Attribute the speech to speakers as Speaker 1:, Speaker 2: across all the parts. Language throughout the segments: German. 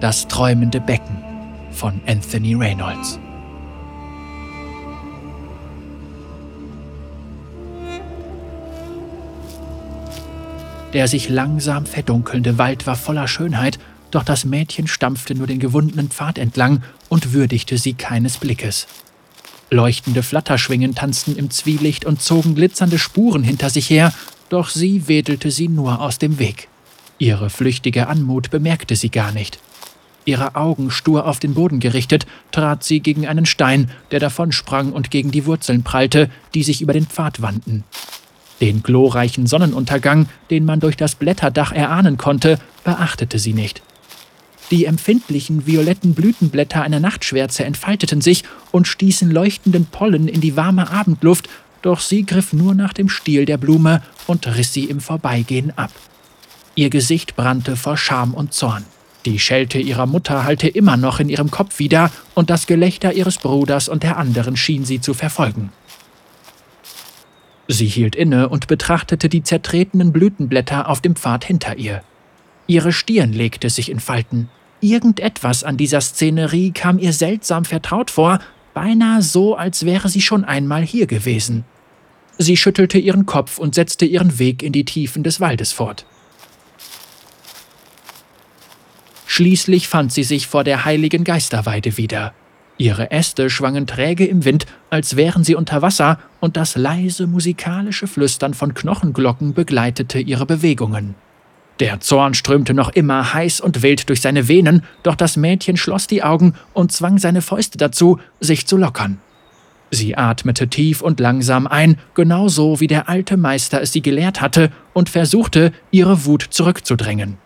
Speaker 1: Das träumende Becken von Anthony Reynolds. Der sich langsam verdunkelnde Wald war voller Schönheit, doch das Mädchen stampfte nur den gewundenen Pfad entlang und würdigte sie keines Blickes. Leuchtende Flatterschwingen tanzten im Zwielicht und zogen glitzernde Spuren hinter sich her, doch sie wedelte sie nur aus dem Weg. Ihre flüchtige Anmut bemerkte sie gar nicht. Ihre Augen stur auf den Boden gerichtet, trat sie gegen einen Stein, der davonsprang und gegen die Wurzeln prallte, die sich über den Pfad wandten. Den glorreichen Sonnenuntergang, den man durch das Blätterdach erahnen konnte, beachtete sie nicht. Die empfindlichen violetten Blütenblätter einer Nachtschwärze entfalteten sich und stießen leuchtenden Pollen in die warme Abendluft, doch sie griff nur nach dem Stiel der Blume und riss sie im Vorbeigehen ab. Ihr Gesicht brannte vor Scham und Zorn. Die Schelte ihrer Mutter hallte immer noch in ihrem Kopf wieder, und das Gelächter ihres Bruders und der anderen schien sie zu verfolgen. Sie hielt inne und betrachtete die zertretenen Blütenblätter auf dem Pfad hinter ihr. Ihre Stirn legte sich in Falten. Irgendetwas an dieser Szenerie kam ihr seltsam vertraut vor, beinahe so, als wäre sie schon einmal hier gewesen. Sie schüttelte ihren Kopf und setzte ihren Weg in die Tiefen des Waldes fort. Schließlich fand sie sich vor der heiligen Geisterweide wieder. Ihre Äste schwangen träge im Wind, als wären sie unter Wasser, und das leise musikalische Flüstern von Knochenglocken begleitete ihre Bewegungen. Der Zorn strömte noch immer heiß und wild durch seine Venen, doch das Mädchen schloss die Augen und zwang seine Fäuste dazu, sich zu lockern. Sie atmete tief und langsam ein, genauso wie der alte Meister es sie gelehrt hatte, und versuchte, ihre Wut zurückzudrängen.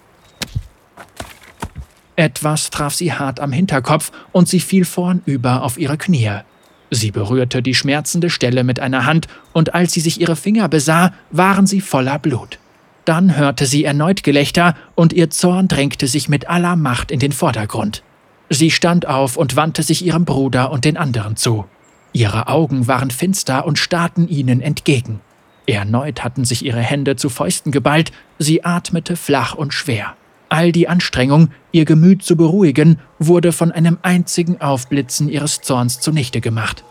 Speaker 1: Etwas traf sie hart am Hinterkopf und sie fiel vornüber auf ihre Knie. Sie berührte die schmerzende Stelle mit einer Hand, und als sie sich ihre Finger besah, waren sie voller Blut. Dann hörte sie erneut Gelächter, und ihr Zorn drängte sich mit aller Macht in den Vordergrund. Sie stand auf und wandte sich ihrem Bruder und den anderen zu. Ihre Augen waren finster und starrten ihnen entgegen. Erneut hatten sich ihre Hände zu Fäusten geballt, sie atmete flach und schwer. All die Anstrengung, ihr Gemüt zu beruhigen, wurde von einem einzigen Aufblitzen ihres Zorns zunichte gemacht.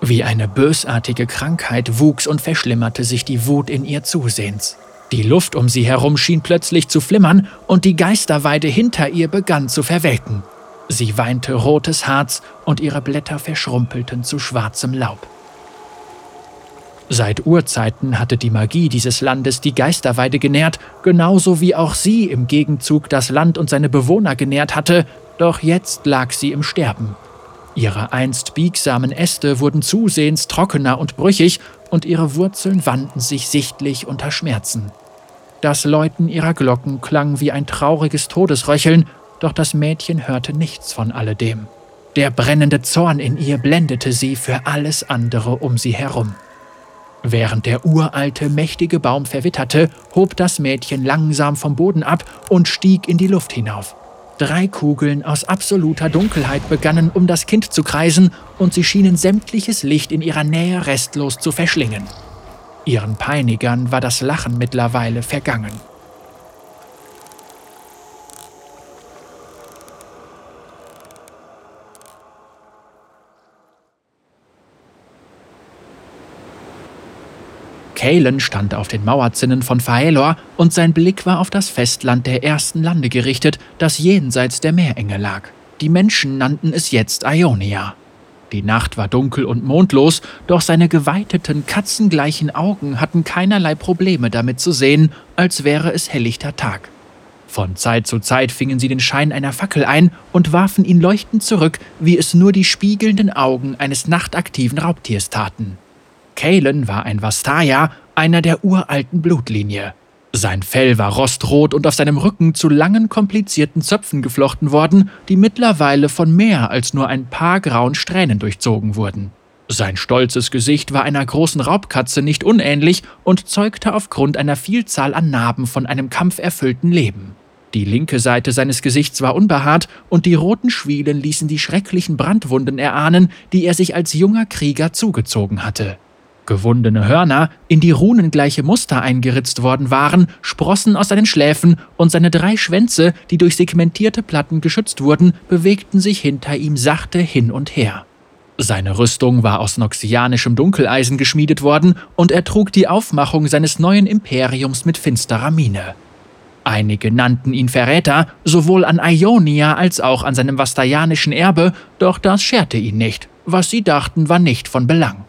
Speaker 1: Wie eine bösartige Krankheit wuchs und verschlimmerte sich die Wut in ihr zusehends. Die Luft um sie herum schien plötzlich zu flimmern und die Geisterweide hinter ihr begann zu verwelken. Sie weinte rotes Harz und ihre Blätter verschrumpelten zu schwarzem Laub. Seit Urzeiten hatte die Magie dieses Landes die Geisterweide genährt, genauso wie auch sie im Gegenzug das Land und seine Bewohner genährt hatte, doch jetzt lag sie im Sterben. Ihre einst biegsamen Äste wurden zusehends trockener und brüchig, und ihre Wurzeln wandten sich sichtlich unter Schmerzen. Das Läuten ihrer Glocken klang wie ein trauriges Todesröcheln, doch das Mädchen hörte nichts von alledem. Der brennende Zorn in ihr blendete sie für alles andere um sie herum. Während der uralte, mächtige Baum verwitterte, hob das Mädchen langsam vom Boden ab und stieg in die Luft hinauf. Drei Kugeln aus absoluter Dunkelheit begannen um das Kind zu kreisen, und sie schienen sämtliches Licht in ihrer Nähe restlos zu verschlingen. Ihren Peinigern war das Lachen mittlerweile vergangen. Kalen stand auf den Mauerzinnen von Faelor und sein Blick war auf das Festland der ersten Lande gerichtet, das jenseits der Meerenge lag. Die Menschen nannten es jetzt Ionia. Die Nacht war dunkel und mondlos, doch seine geweiteten, katzengleichen Augen hatten keinerlei Probleme damit zu sehen, als wäre es helllichter Tag. Von Zeit zu Zeit fingen sie den Schein einer Fackel ein und warfen ihn leuchtend zurück, wie es nur die spiegelnden Augen eines nachtaktiven Raubtiers taten. Kalen war ein Vastaya, einer der uralten Blutlinie. Sein Fell war rostrot und auf seinem Rücken zu langen, komplizierten Zöpfen geflochten worden, die mittlerweile von mehr als nur ein paar grauen Strähnen durchzogen wurden. Sein stolzes Gesicht war einer großen Raubkatze nicht unähnlich und zeugte aufgrund einer Vielzahl an Narben von einem kampferfüllten Leben. Die linke Seite seines Gesichts war unbehaart und die roten Schwielen ließen die schrecklichen Brandwunden erahnen, die er sich als junger Krieger zugezogen hatte. Gewundene Hörner, in die runengleiche Muster eingeritzt worden waren, sprossen aus seinen Schläfen, und seine drei Schwänze, die durch segmentierte Platten geschützt wurden, bewegten sich hinter ihm sachte hin und her. Seine Rüstung war aus noxianischem Dunkeleisen geschmiedet worden, und er trug die Aufmachung seines neuen Imperiums mit finsterer Miene. Einige nannten ihn Verräter, sowohl an Ionia als auch an seinem vastayanischen Erbe, doch das scherte ihn nicht. Was sie dachten, war nicht von Belang.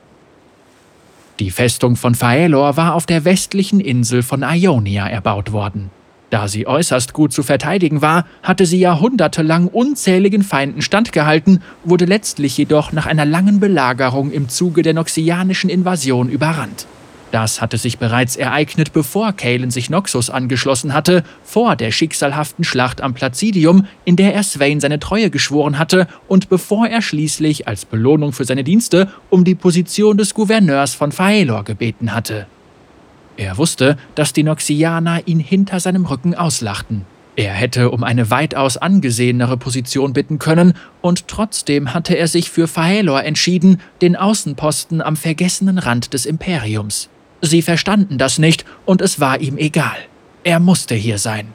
Speaker 1: Die Festung von Faelor war auf der westlichen Insel von Ionia erbaut worden. Da sie äußerst gut zu verteidigen war, hatte sie jahrhundertelang unzähligen Feinden standgehalten, wurde letztlich jedoch nach einer langen Belagerung im Zuge der noxianischen Invasion überrannt. Das hatte sich bereits ereignet, bevor Kalen sich Noxus angeschlossen hatte, vor der schicksalhaften Schlacht am Placidium, in der er Swain seine Treue geschworen hatte und bevor er schließlich als Belohnung für seine Dienste um die Position des Gouverneurs von Faelor gebeten hatte. Er wusste, dass die Noxianer ihn hinter seinem Rücken auslachten. Er hätte um eine weitaus angesehenere Position bitten können, und trotzdem hatte er sich für Faelor entschieden, den Außenposten am vergessenen Rand des Imperiums. Sie verstanden das nicht und es war ihm egal. Er musste hier sein.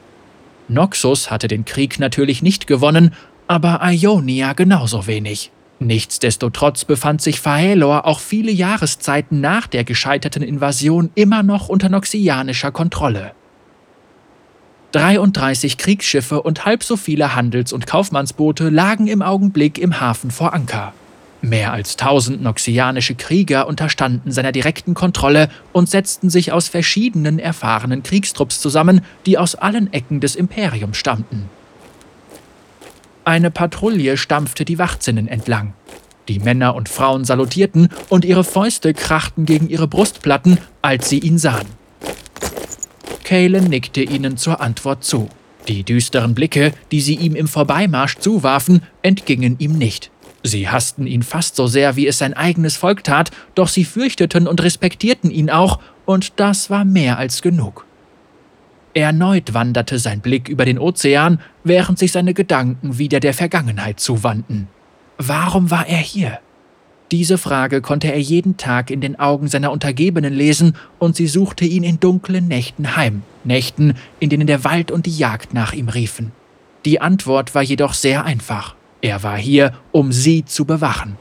Speaker 1: Noxus hatte den Krieg natürlich nicht gewonnen, aber Ionia genauso wenig. Nichtsdestotrotz befand sich Faelor auch viele Jahreszeiten nach der gescheiterten Invasion immer noch unter noxianischer Kontrolle. 33 Kriegsschiffe und halb so viele Handels- und Kaufmannsboote lagen im Augenblick im Hafen vor Anker. Mehr als tausend noxianische Krieger unterstanden seiner direkten Kontrolle und setzten sich aus verschiedenen erfahrenen Kriegstrupps zusammen, die aus allen Ecken des Imperiums stammten. Eine Patrouille stampfte die Wachzinnen entlang. Die Männer und Frauen salutierten und ihre Fäuste krachten gegen ihre Brustplatten, als sie ihn sahen. Kalen nickte ihnen zur Antwort zu. Die düsteren Blicke, die sie ihm im Vorbeimarsch zuwarfen, entgingen ihm nicht. Sie hassten ihn fast so sehr, wie es sein eigenes Volk tat, doch sie fürchteten und respektierten ihn auch, und das war mehr als genug. Erneut wanderte sein Blick über den Ozean, während sich seine Gedanken wieder der Vergangenheit zuwandten. Warum war er hier? Diese Frage konnte er jeden Tag in den Augen seiner Untergebenen lesen, und sie suchte ihn in dunklen Nächten heim, Nächten, in denen der Wald und die Jagd nach ihm riefen. Die Antwort war jedoch sehr einfach. Er war hier, um sie zu bewachen.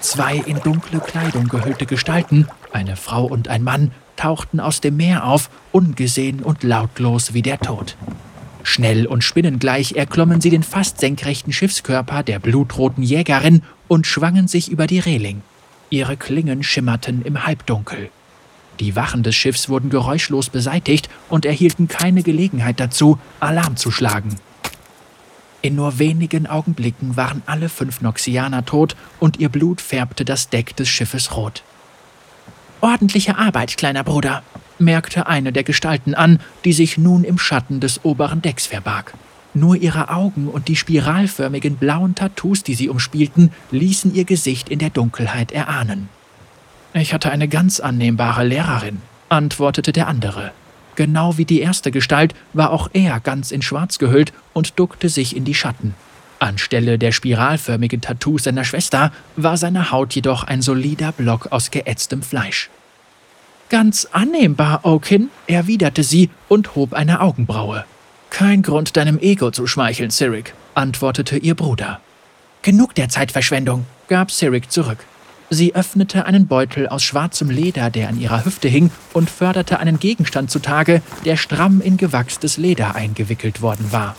Speaker 1: Zwei in dunkle Kleidung gehüllte Gestalten, eine Frau und ein Mann, tauchten aus dem Meer auf, ungesehen und lautlos wie der Tod. Schnell und spinnengleich erklommen sie den fast senkrechten Schiffskörper der blutroten Jägerin und schwangen sich über die Reling. Ihre Klingen schimmerten im Halbdunkel. Die Wachen des Schiffs wurden geräuschlos beseitigt und erhielten keine Gelegenheit dazu, Alarm zu schlagen. In nur wenigen Augenblicken waren alle fünf Noxianer tot und ihr Blut färbte das Deck des Schiffes rot. Ordentliche Arbeit, kleiner Bruder, merkte eine der Gestalten an, die sich nun im Schatten des oberen Decks verbarg. Nur ihre Augen und die spiralförmigen blauen Tattoos, die sie umspielten, ließen ihr Gesicht in der Dunkelheit erahnen. Ich hatte eine ganz annehmbare Lehrerin, antwortete der andere. Genau wie die erste Gestalt war auch er ganz in Schwarz gehüllt und duckte sich in die Schatten. Anstelle der spiralförmigen Tattoos seiner Schwester war seine Haut jedoch ein solider Block aus geätztem Fleisch. Ganz annehmbar, Oakin, erwiderte sie und hob eine Augenbraue. Kein Grund, deinem Ego zu schmeicheln, Cyric, antwortete ihr Bruder. Genug der Zeitverschwendung, gab Cyric zurück. Sie öffnete einen Beutel aus schwarzem Leder, der an ihrer Hüfte hing, und förderte einen Gegenstand zutage, der stramm in gewachstes Leder eingewickelt worden war.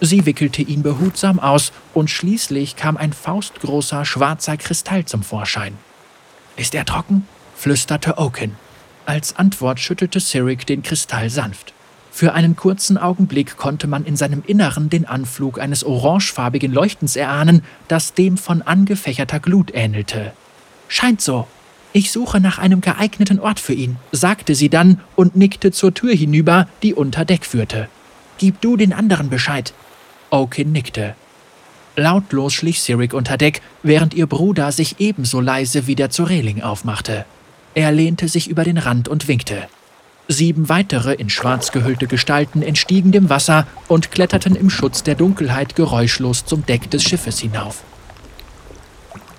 Speaker 1: Sie wickelte ihn behutsam aus, und schließlich kam ein faustgroßer schwarzer Kristall zum Vorschein. Ist er trocken? flüsterte Oaken. Als Antwort schüttelte Cyric den Kristall sanft. Für einen kurzen Augenblick konnte man in seinem Inneren den Anflug eines orangefarbigen Leuchtens erahnen, das dem von angefächerter Glut ähnelte. Scheint so. Ich suche nach einem geeigneten Ort für ihn, sagte sie dann und nickte zur Tür hinüber, die unter Deck führte. Gib du den anderen Bescheid. Oakin nickte. Lautlos schlich Cyric unter Deck, während ihr Bruder sich ebenso leise wieder zur Reling aufmachte. Er lehnte sich über den Rand und winkte. Sieben weitere in schwarz gehüllte Gestalten entstiegen dem Wasser und kletterten im Schutz der Dunkelheit geräuschlos zum Deck des Schiffes hinauf.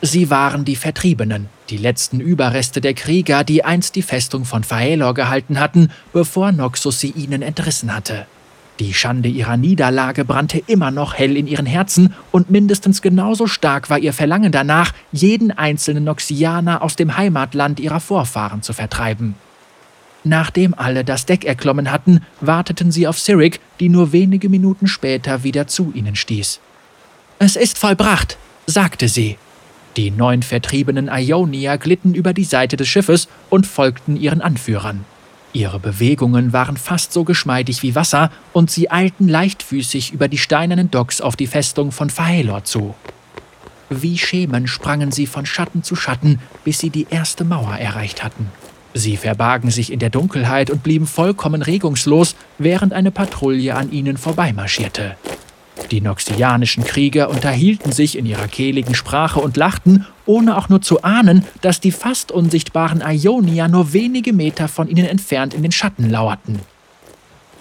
Speaker 1: Sie waren die Vertriebenen, die letzten Überreste der Krieger, die einst die Festung von Faelor gehalten hatten, bevor Noxus sie ihnen entrissen hatte. Die Schande ihrer Niederlage brannte immer noch hell in ihren Herzen und mindestens genauso stark war ihr Verlangen danach, jeden einzelnen Noxianer aus dem Heimatland ihrer Vorfahren zu vertreiben. Nachdem alle das Deck erklommen hatten, warteten sie auf Cyric, die nur wenige Minuten später wieder zu ihnen stieß. Es ist vollbracht, sagte sie. Die neun vertriebenen Ionier glitten über die Seite des Schiffes und folgten ihren Anführern. Ihre Bewegungen waren fast so geschmeidig wie Wasser und sie eilten leichtfüßig über die steinernen Docks auf die Festung von Faelor zu. Wie Schemen sprangen sie von Schatten zu Schatten, bis sie die erste Mauer erreicht hatten. Sie verbargen sich in der Dunkelheit und blieben vollkommen regungslos, während eine Patrouille an ihnen vorbeimarschierte. Die noxianischen Krieger unterhielten sich in ihrer kehligen Sprache und lachten, ohne auch nur zu ahnen, dass die fast unsichtbaren Ionier nur wenige Meter von ihnen entfernt in den Schatten lauerten.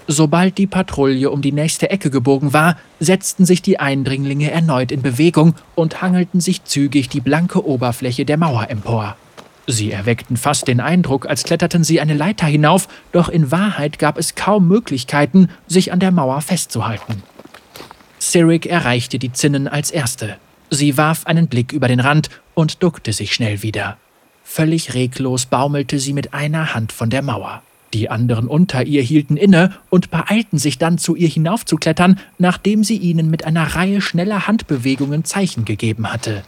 Speaker 1: Sobald die Patrouille um die nächste Ecke gebogen war, setzten sich die Eindringlinge erneut in Bewegung und hangelten sich zügig die blanke Oberfläche der Mauer empor. Sie erweckten fast den Eindruck, als kletterten sie eine Leiter hinauf, doch in Wahrheit gab es kaum Möglichkeiten, sich an der Mauer festzuhalten. Cyric erreichte die Zinnen als erste. Sie warf einen Blick über den Rand und duckte sich schnell wieder. Völlig reglos baumelte sie mit einer Hand von der Mauer. Die anderen unter ihr hielten inne und beeilten sich dann, zu ihr hinaufzuklettern, nachdem sie ihnen mit einer Reihe schneller Handbewegungen Zeichen gegeben hatte.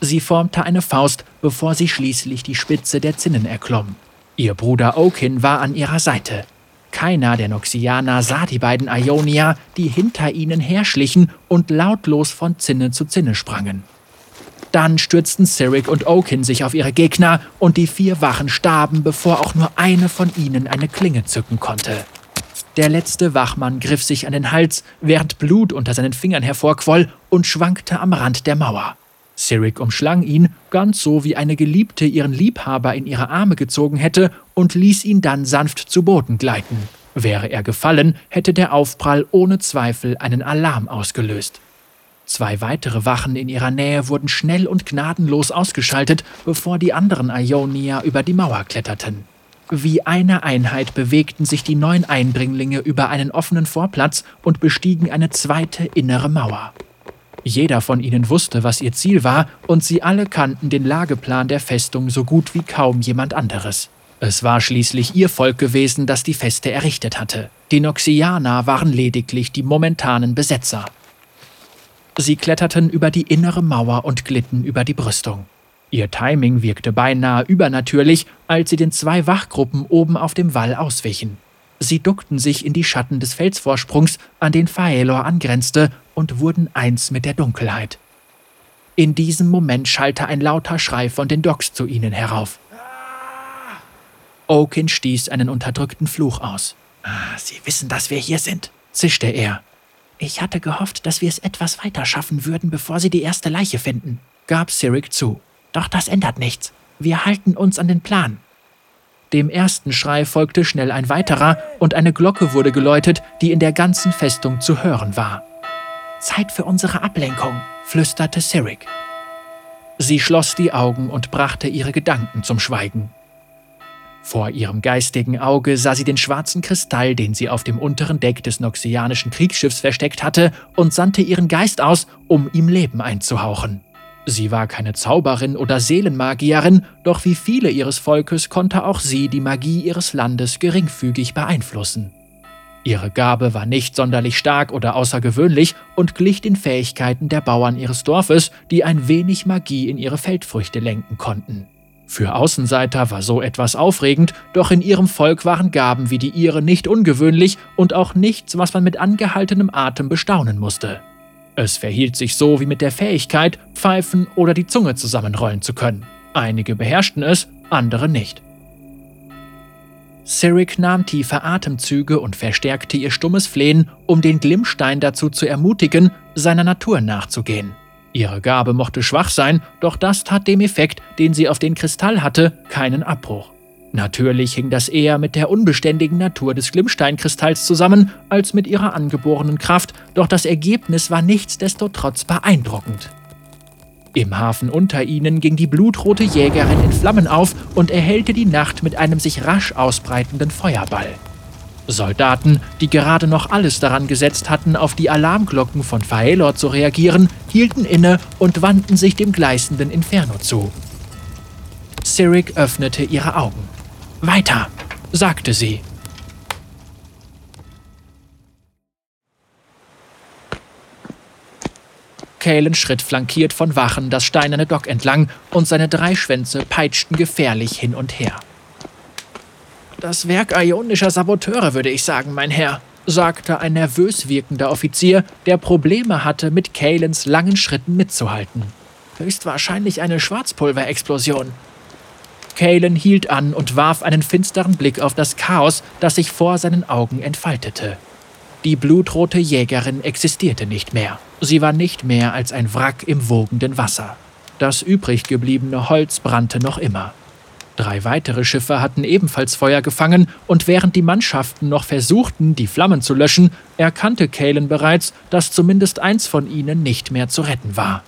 Speaker 1: Sie formte eine Faust, bevor sie schließlich die Spitze der Zinnen erklomm. Ihr Bruder Okin war an ihrer Seite. Keiner der Noxianer sah die beiden Ionier, die hinter ihnen herschlichen und lautlos von Zinne zu Zinne sprangen. Dann stürzten Cyric und Okin sich auf ihre Gegner und die vier Wachen starben, bevor auch nur eine von ihnen eine Klinge zücken konnte. Der letzte Wachmann griff sich an den Hals, während Blut unter seinen Fingern hervorquoll und schwankte am Rand der Mauer. Cyric umschlang ihn, ganz so wie eine Geliebte ihren Liebhaber in ihre Arme gezogen hätte und ließ ihn dann sanft zu Boden gleiten. Wäre er gefallen, hätte der Aufprall ohne Zweifel einen Alarm ausgelöst. Zwei weitere Wachen in ihrer Nähe wurden schnell und gnadenlos ausgeschaltet, bevor die anderen Ionier über die Mauer kletterten. Wie eine Einheit bewegten sich die neun Eindringlinge über einen offenen Vorplatz und bestiegen eine zweite innere Mauer. Jeder von ihnen wusste, was ihr Ziel war, und sie alle kannten den Lageplan der Festung so gut wie kaum jemand anderes. Es war schließlich ihr Volk gewesen, das die Feste errichtet hatte. Die Noxianer waren lediglich die momentanen Besetzer. Sie kletterten über die innere Mauer und glitten über die Brüstung. Ihr Timing wirkte beinahe übernatürlich, als sie den zwei Wachgruppen oben auf dem Wall auswichen. Sie duckten sich in die Schatten des Felsvorsprungs, an den Faelor angrenzte, und wurden eins mit der Dunkelheit. In diesem Moment schallte ein lauter Schrei von den Docks zu ihnen herauf. Oakin stieß einen unterdrückten Fluch aus. Ah, Sie wissen, dass wir hier sind, zischte er. Ich hatte gehofft, dass wir es etwas weiter schaffen würden, bevor Sie die erste Leiche finden, gab Cyric zu. Doch das ändert nichts. Wir halten uns an den Plan. Dem ersten Schrei folgte schnell ein weiterer und eine Glocke wurde geläutet, die in der ganzen Festung zu hören war. Zeit für unsere Ablenkung, flüsterte Cyric. Sie schloss die Augen und brachte ihre Gedanken zum Schweigen. Vor ihrem geistigen Auge sah sie den schwarzen Kristall, den sie auf dem unteren Deck des noxianischen Kriegsschiffs versteckt hatte, und sandte ihren Geist aus, um ihm Leben einzuhauchen. Sie war keine Zauberin oder Seelenmagierin, doch wie viele ihres Volkes konnte auch sie die Magie ihres Landes geringfügig beeinflussen. Ihre Gabe war nicht sonderlich stark oder außergewöhnlich und glich den Fähigkeiten der Bauern ihres Dorfes, die ein wenig Magie in ihre Feldfrüchte lenken konnten. Für Außenseiter war so etwas aufregend, doch in ihrem Volk waren Gaben wie die ihre nicht ungewöhnlich und auch nichts, was man mit angehaltenem Atem bestaunen musste. Es verhielt sich so wie mit der Fähigkeit, pfeifen oder die Zunge zusammenrollen zu können. Einige beherrschten es, andere nicht. Cyric nahm tiefe Atemzüge und verstärkte ihr stummes Flehen, um den Glimmstein dazu zu ermutigen, seiner Natur nachzugehen. Ihre Gabe mochte schwach sein, doch das tat dem Effekt, den sie auf den Kristall hatte, keinen Abbruch. Natürlich hing das eher mit der unbeständigen Natur des Glimmsteinkristalls zusammen als mit ihrer angeborenen Kraft, doch das Ergebnis war nichtsdestotrotz beeindruckend. Im Hafen unter ihnen ging die blutrote Jägerin in Flammen auf und erhellte die Nacht mit einem sich rasch ausbreitenden Feuerball. Soldaten, die gerade noch alles daran gesetzt hatten, auf die Alarmglocken von Faelor zu reagieren, hielten inne und wandten sich dem gleißenden Inferno zu. Cyric öffnete ihre Augen. Weiter, sagte sie. Kalen schritt flankiert von Wachen das steinerne Dock entlang und seine drei Schwänze peitschten gefährlich hin und her. Das Werk ionischer Saboteure, würde ich sagen, mein Herr, sagte ein nervös wirkender Offizier, der Probleme hatte, mit Kalens langen Schritten mitzuhalten. Höchstwahrscheinlich eine Schwarzpulverexplosion. Kalen hielt an und warf einen finsteren Blick auf das Chaos, das sich vor seinen Augen entfaltete. Die blutrote Jägerin existierte nicht mehr. Sie war nicht mehr als ein Wrack im wogenden Wasser. Das übrig gebliebene Holz brannte noch immer. Drei weitere Schiffe hatten ebenfalls Feuer gefangen, und während die Mannschaften noch versuchten, die Flammen zu löschen, erkannte Kalen bereits, dass zumindest eins von ihnen nicht mehr zu retten war.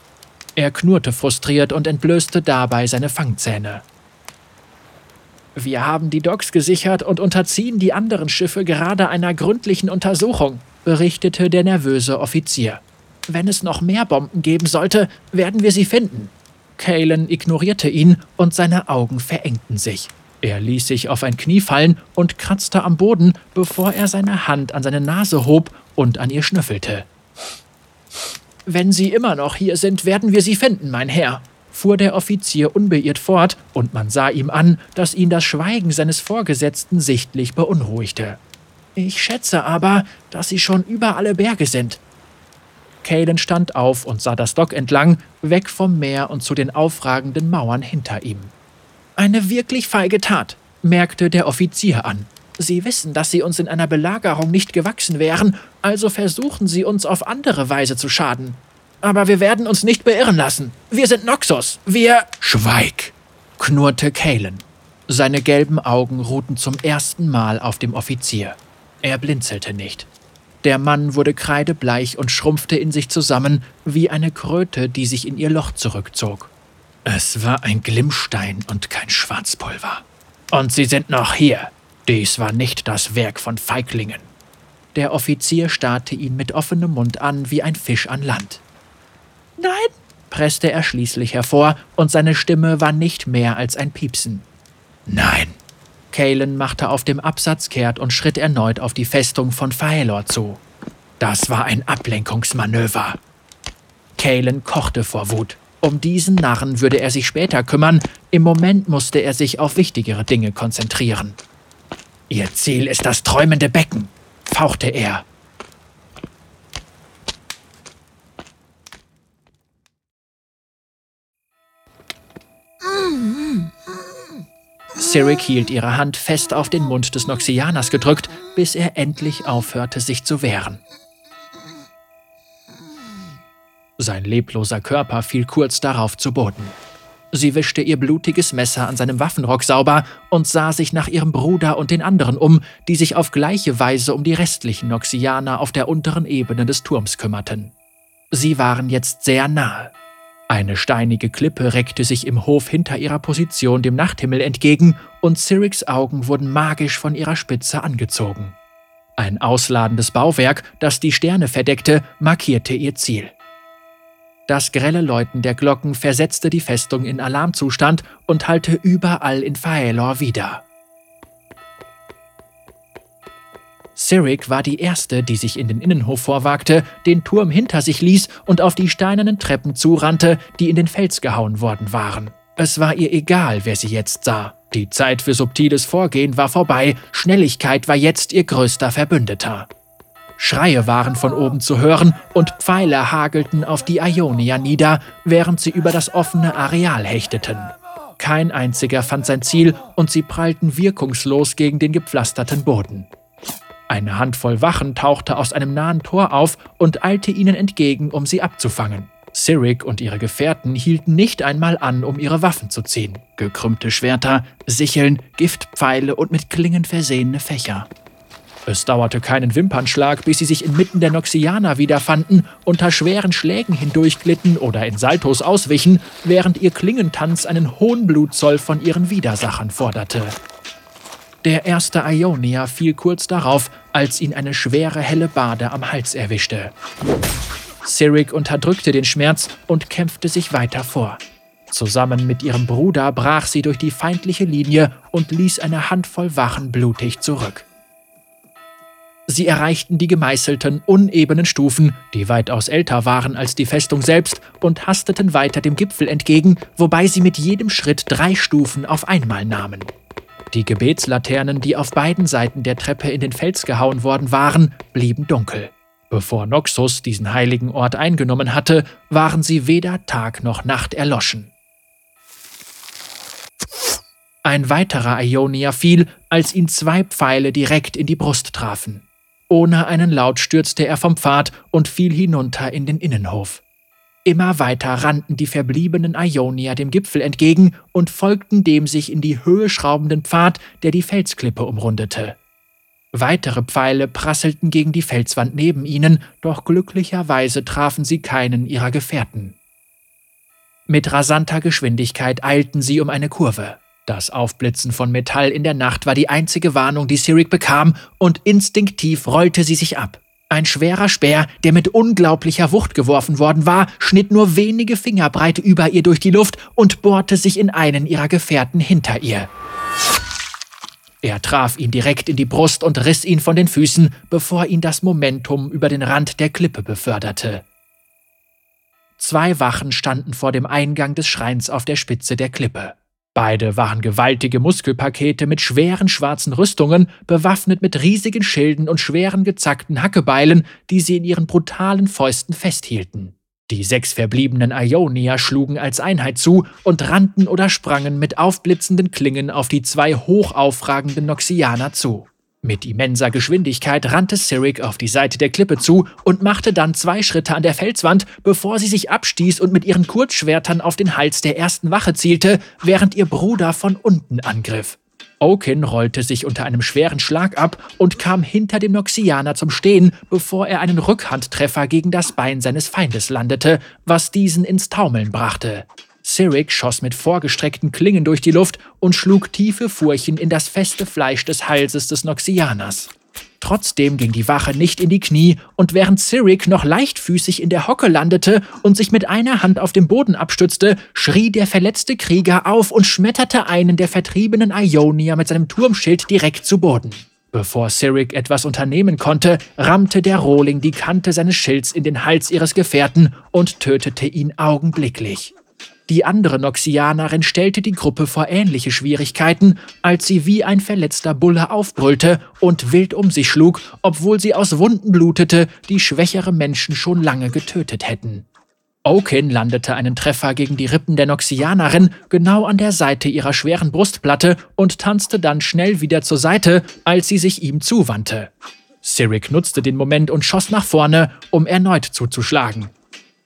Speaker 1: Er knurrte frustriert und entblößte dabei seine Fangzähne. Wir haben die Docks gesichert und unterziehen die anderen Schiffe gerade einer gründlichen Untersuchung, berichtete der nervöse Offizier. Wenn es noch mehr Bomben geben sollte, werden wir sie finden. Kalen ignorierte ihn und seine Augen verengten sich. Er ließ sich auf ein Knie fallen und kratzte am Boden, bevor er seine Hand an seine Nase hob und an ihr schnüffelte. Wenn Sie immer noch hier sind, werden wir Sie finden, mein Herr, fuhr der Offizier unbeirrt fort, und man sah ihm an, dass ihn das Schweigen seines Vorgesetzten sichtlich beunruhigte. Ich schätze aber, dass Sie schon über alle Berge sind. Kalen stand auf und sah das Dock entlang, weg vom Meer und zu den aufragenden Mauern hinter ihm. Eine wirklich feige Tat, merkte der Offizier an. Sie wissen, dass Sie uns in einer Belagerung nicht gewachsen wären, also versuchen Sie uns auf andere Weise zu schaden. Aber wir werden uns nicht beirren lassen. Wir sind Noxus. Wir.
Speaker 2: Schweig! knurrte Kalen. Seine gelben Augen ruhten zum ersten Mal auf dem Offizier. Er blinzelte nicht. Der Mann wurde kreidebleich und schrumpfte in sich zusammen wie eine Kröte, die sich in ihr Loch zurückzog. Es war ein Glimmstein und kein Schwarzpulver. Und sie sind noch hier. Dies war nicht das Werk von Feiglingen. Der Offizier starrte ihn mit offenem Mund an wie ein Fisch an Land.
Speaker 1: Nein, presste er schließlich hervor, und seine Stimme war nicht mehr als ein Piepsen.
Speaker 2: Nein,
Speaker 1: Kalen machte auf dem Absatz kehrt und schritt erneut auf die Festung von Faelor zu.
Speaker 2: Das war ein Ablenkungsmanöver.
Speaker 1: Kalen kochte vor Wut. Um diesen Narren würde er sich später kümmern, im Moment musste er sich auf wichtigere Dinge konzentrieren.
Speaker 2: Ihr Ziel ist das träumende Becken, fauchte er.
Speaker 1: Cyric hielt ihre Hand fest auf den Mund des Noxianers gedrückt, bis er endlich aufhörte, sich zu wehren. Sein lebloser Körper fiel kurz darauf zu Boden. Sie wischte ihr blutiges Messer an seinem Waffenrock sauber und sah sich nach ihrem Bruder und den anderen um, die sich auf gleiche Weise um die restlichen Noxianer auf der unteren Ebene des Turms kümmerten. Sie waren jetzt sehr nahe. Eine steinige Klippe reckte sich im Hof hinter ihrer Position dem Nachthimmel entgegen, und Cyrics Augen wurden magisch von ihrer Spitze angezogen. Ein ausladendes Bauwerk, das die Sterne verdeckte, markierte ihr Ziel. Das grelle Läuten der Glocken versetzte die Festung in Alarmzustand und hallte überall in Faelor wieder. Cyric war die Erste, die sich in den Innenhof vorwagte, den Turm hinter sich ließ und auf die steinernen Treppen zurannte, die in den Fels gehauen worden waren. Es war ihr egal, wer sie jetzt sah. Die Zeit für subtiles Vorgehen war vorbei, Schnelligkeit war jetzt ihr größter Verbündeter. Schreie waren von oben zu hören und Pfeile hagelten auf die Ionier nieder, während sie über das offene Areal hechteten. Kein einziger fand sein Ziel und sie prallten wirkungslos gegen den gepflasterten Boden. Eine Handvoll Wachen tauchte aus einem nahen Tor auf und eilte ihnen entgegen, um sie abzufangen. Cyric und ihre Gefährten hielten nicht einmal an, um ihre Waffen zu ziehen. Gekrümmte Schwerter, Sicheln, Giftpfeile und mit Klingen versehene Fächer. Es dauerte keinen Wimpernschlag, bis sie sich inmitten der Noxianer wiederfanden, unter schweren Schlägen hindurchglitten oder in Saltos auswichen, während ihr Klingentanz einen hohen Blutzoll von ihren Widersachern forderte. Der erste Ionier fiel kurz darauf, als ihn eine schwere helle Bade am Hals erwischte. Cyric unterdrückte den Schmerz und kämpfte sich weiter vor. Zusammen mit ihrem Bruder brach sie durch die feindliche Linie und ließ eine Handvoll Wachen blutig zurück. Sie erreichten die gemeißelten, unebenen Stufen, die weitaus älter waren als die Festung selbst, und hasteten weiter dem Gipfel entgegen, wobei sie mit jedem Schritt drei Stufen auf einmal nahmen. Die Gebetslaternen, die auf beiden Seiten der Treppe in den Fels gehauen worden waren, blieben dunkel. Bevor Noxus diesen heiligen Ort eingenommen hatte, waren sie weder Tag noch Nacht erloschen. Ein weiterer Ionier fiel, als ihn zwei Pfeile direkt in die Brust trafen. Ohne einen Laut stürzte er vom Pfad und fiel hinunter in den Innenhof. Immer weiter rannten die verbliebenen Ionier dem Gipfel entgegen und folgten dem sich in die Höhe schraubenden Pfad, der die Felsklippe umrundete. Weitere Pfeile prasselten gegen die Felswand neben ihnen, doch glücklicherweise trafen sie keinen ihrer Gefährten. Mit rasanter Geschwindigkeit eilten sie um eine Kurve. Das Aufblitzen von Metall in der Nacht war die einzige Warnung, die Cyric bekam, und instinktiv rollte sie sich ab. Ein schwerer Speer, der mit unglaublicher Wucht geworfen worden war, schnitt nur wenige Fingerbreit über ihr durch die Luft und bohrte sich in einen ihrer Gefährten hinter ihr. Er traf ihn direkt in die Brust und riss ihn von den Füßen, bevor ihn das Momentum über den Rand der Klippe beförderte. Zwei Wachen standen vor dem Eingang des Schreins auf der Spitze der Klippe. Beide waren gewaltige Muskelpakete mit schweren schwarzen Rüstungen, bewaffnet mit riesigen Schilden und schweren gezackten Hackebeilen, die sie in ihren brutalen Fäusten festhielten. Die sechs verbliebenen Ionier schlugen als Einheit zu und rannten oder sprangen mit aufblitzenden Klingen auf die zwei hochaufragenden Noxianer zu. Mit immenser Geschwindigkeit rannte Cyric auf die Seite der Klippe zu und machte dann zwei Schritte an der Felswand, bevor sie sich abstieß und mit ihren Kurzschwertern auf den Hals der ersten Wache zielte, während ihr Bruder von unten angriff. Oaken rollte sich unter einem schweren Schlag ab und kam hinter dem Noxianer zum Stehen, bevor er einen Rückhandtreffer gegen das Bein seines Feindes landete, was diesen ins Taumeln brachte. Cyric schoss mit vorgestreckten Klingen durch die Luft und schlug tiefe Furchen in das feste Fleisch des Halses des Noxianers. Trotzdem ging die Wache nicht in die Knie, und während Cyric noch leichtfüßig in der Hocke landete und sich mit einer Hand auf dem Boden abstützte, schrie der verletzte Krieger auf und schmetterte einen der vertriebenen Ionier mit seinem Turmschild direkt zu Boden. Bevor Cyric etwas unternehmen konnte, rammte der Rohling die Kante seines Schilds in den Hals ihres Gefährten und tötete ihn augenblicklich. Die andere Noxianerin stellte die Gruppe vor ähnliche Schwierigkeiten, als sie wie ein verletzter Bulle aufbrüllte und wild um sich schlug, obwohl sie aus Wunden blutete, die schwächere Menschen schon lange getötet hätten. Oaken landete einen Treffer gegen die Rippen der Noxianerin genau an der Seite ihrer schweren Brustplatte und tanzte dann schnell wieder zur Seite, als sie sich ihm zuwandte. Cyric nutzte den Moment und schoss nach vorne, um erneut zuzuschlagen.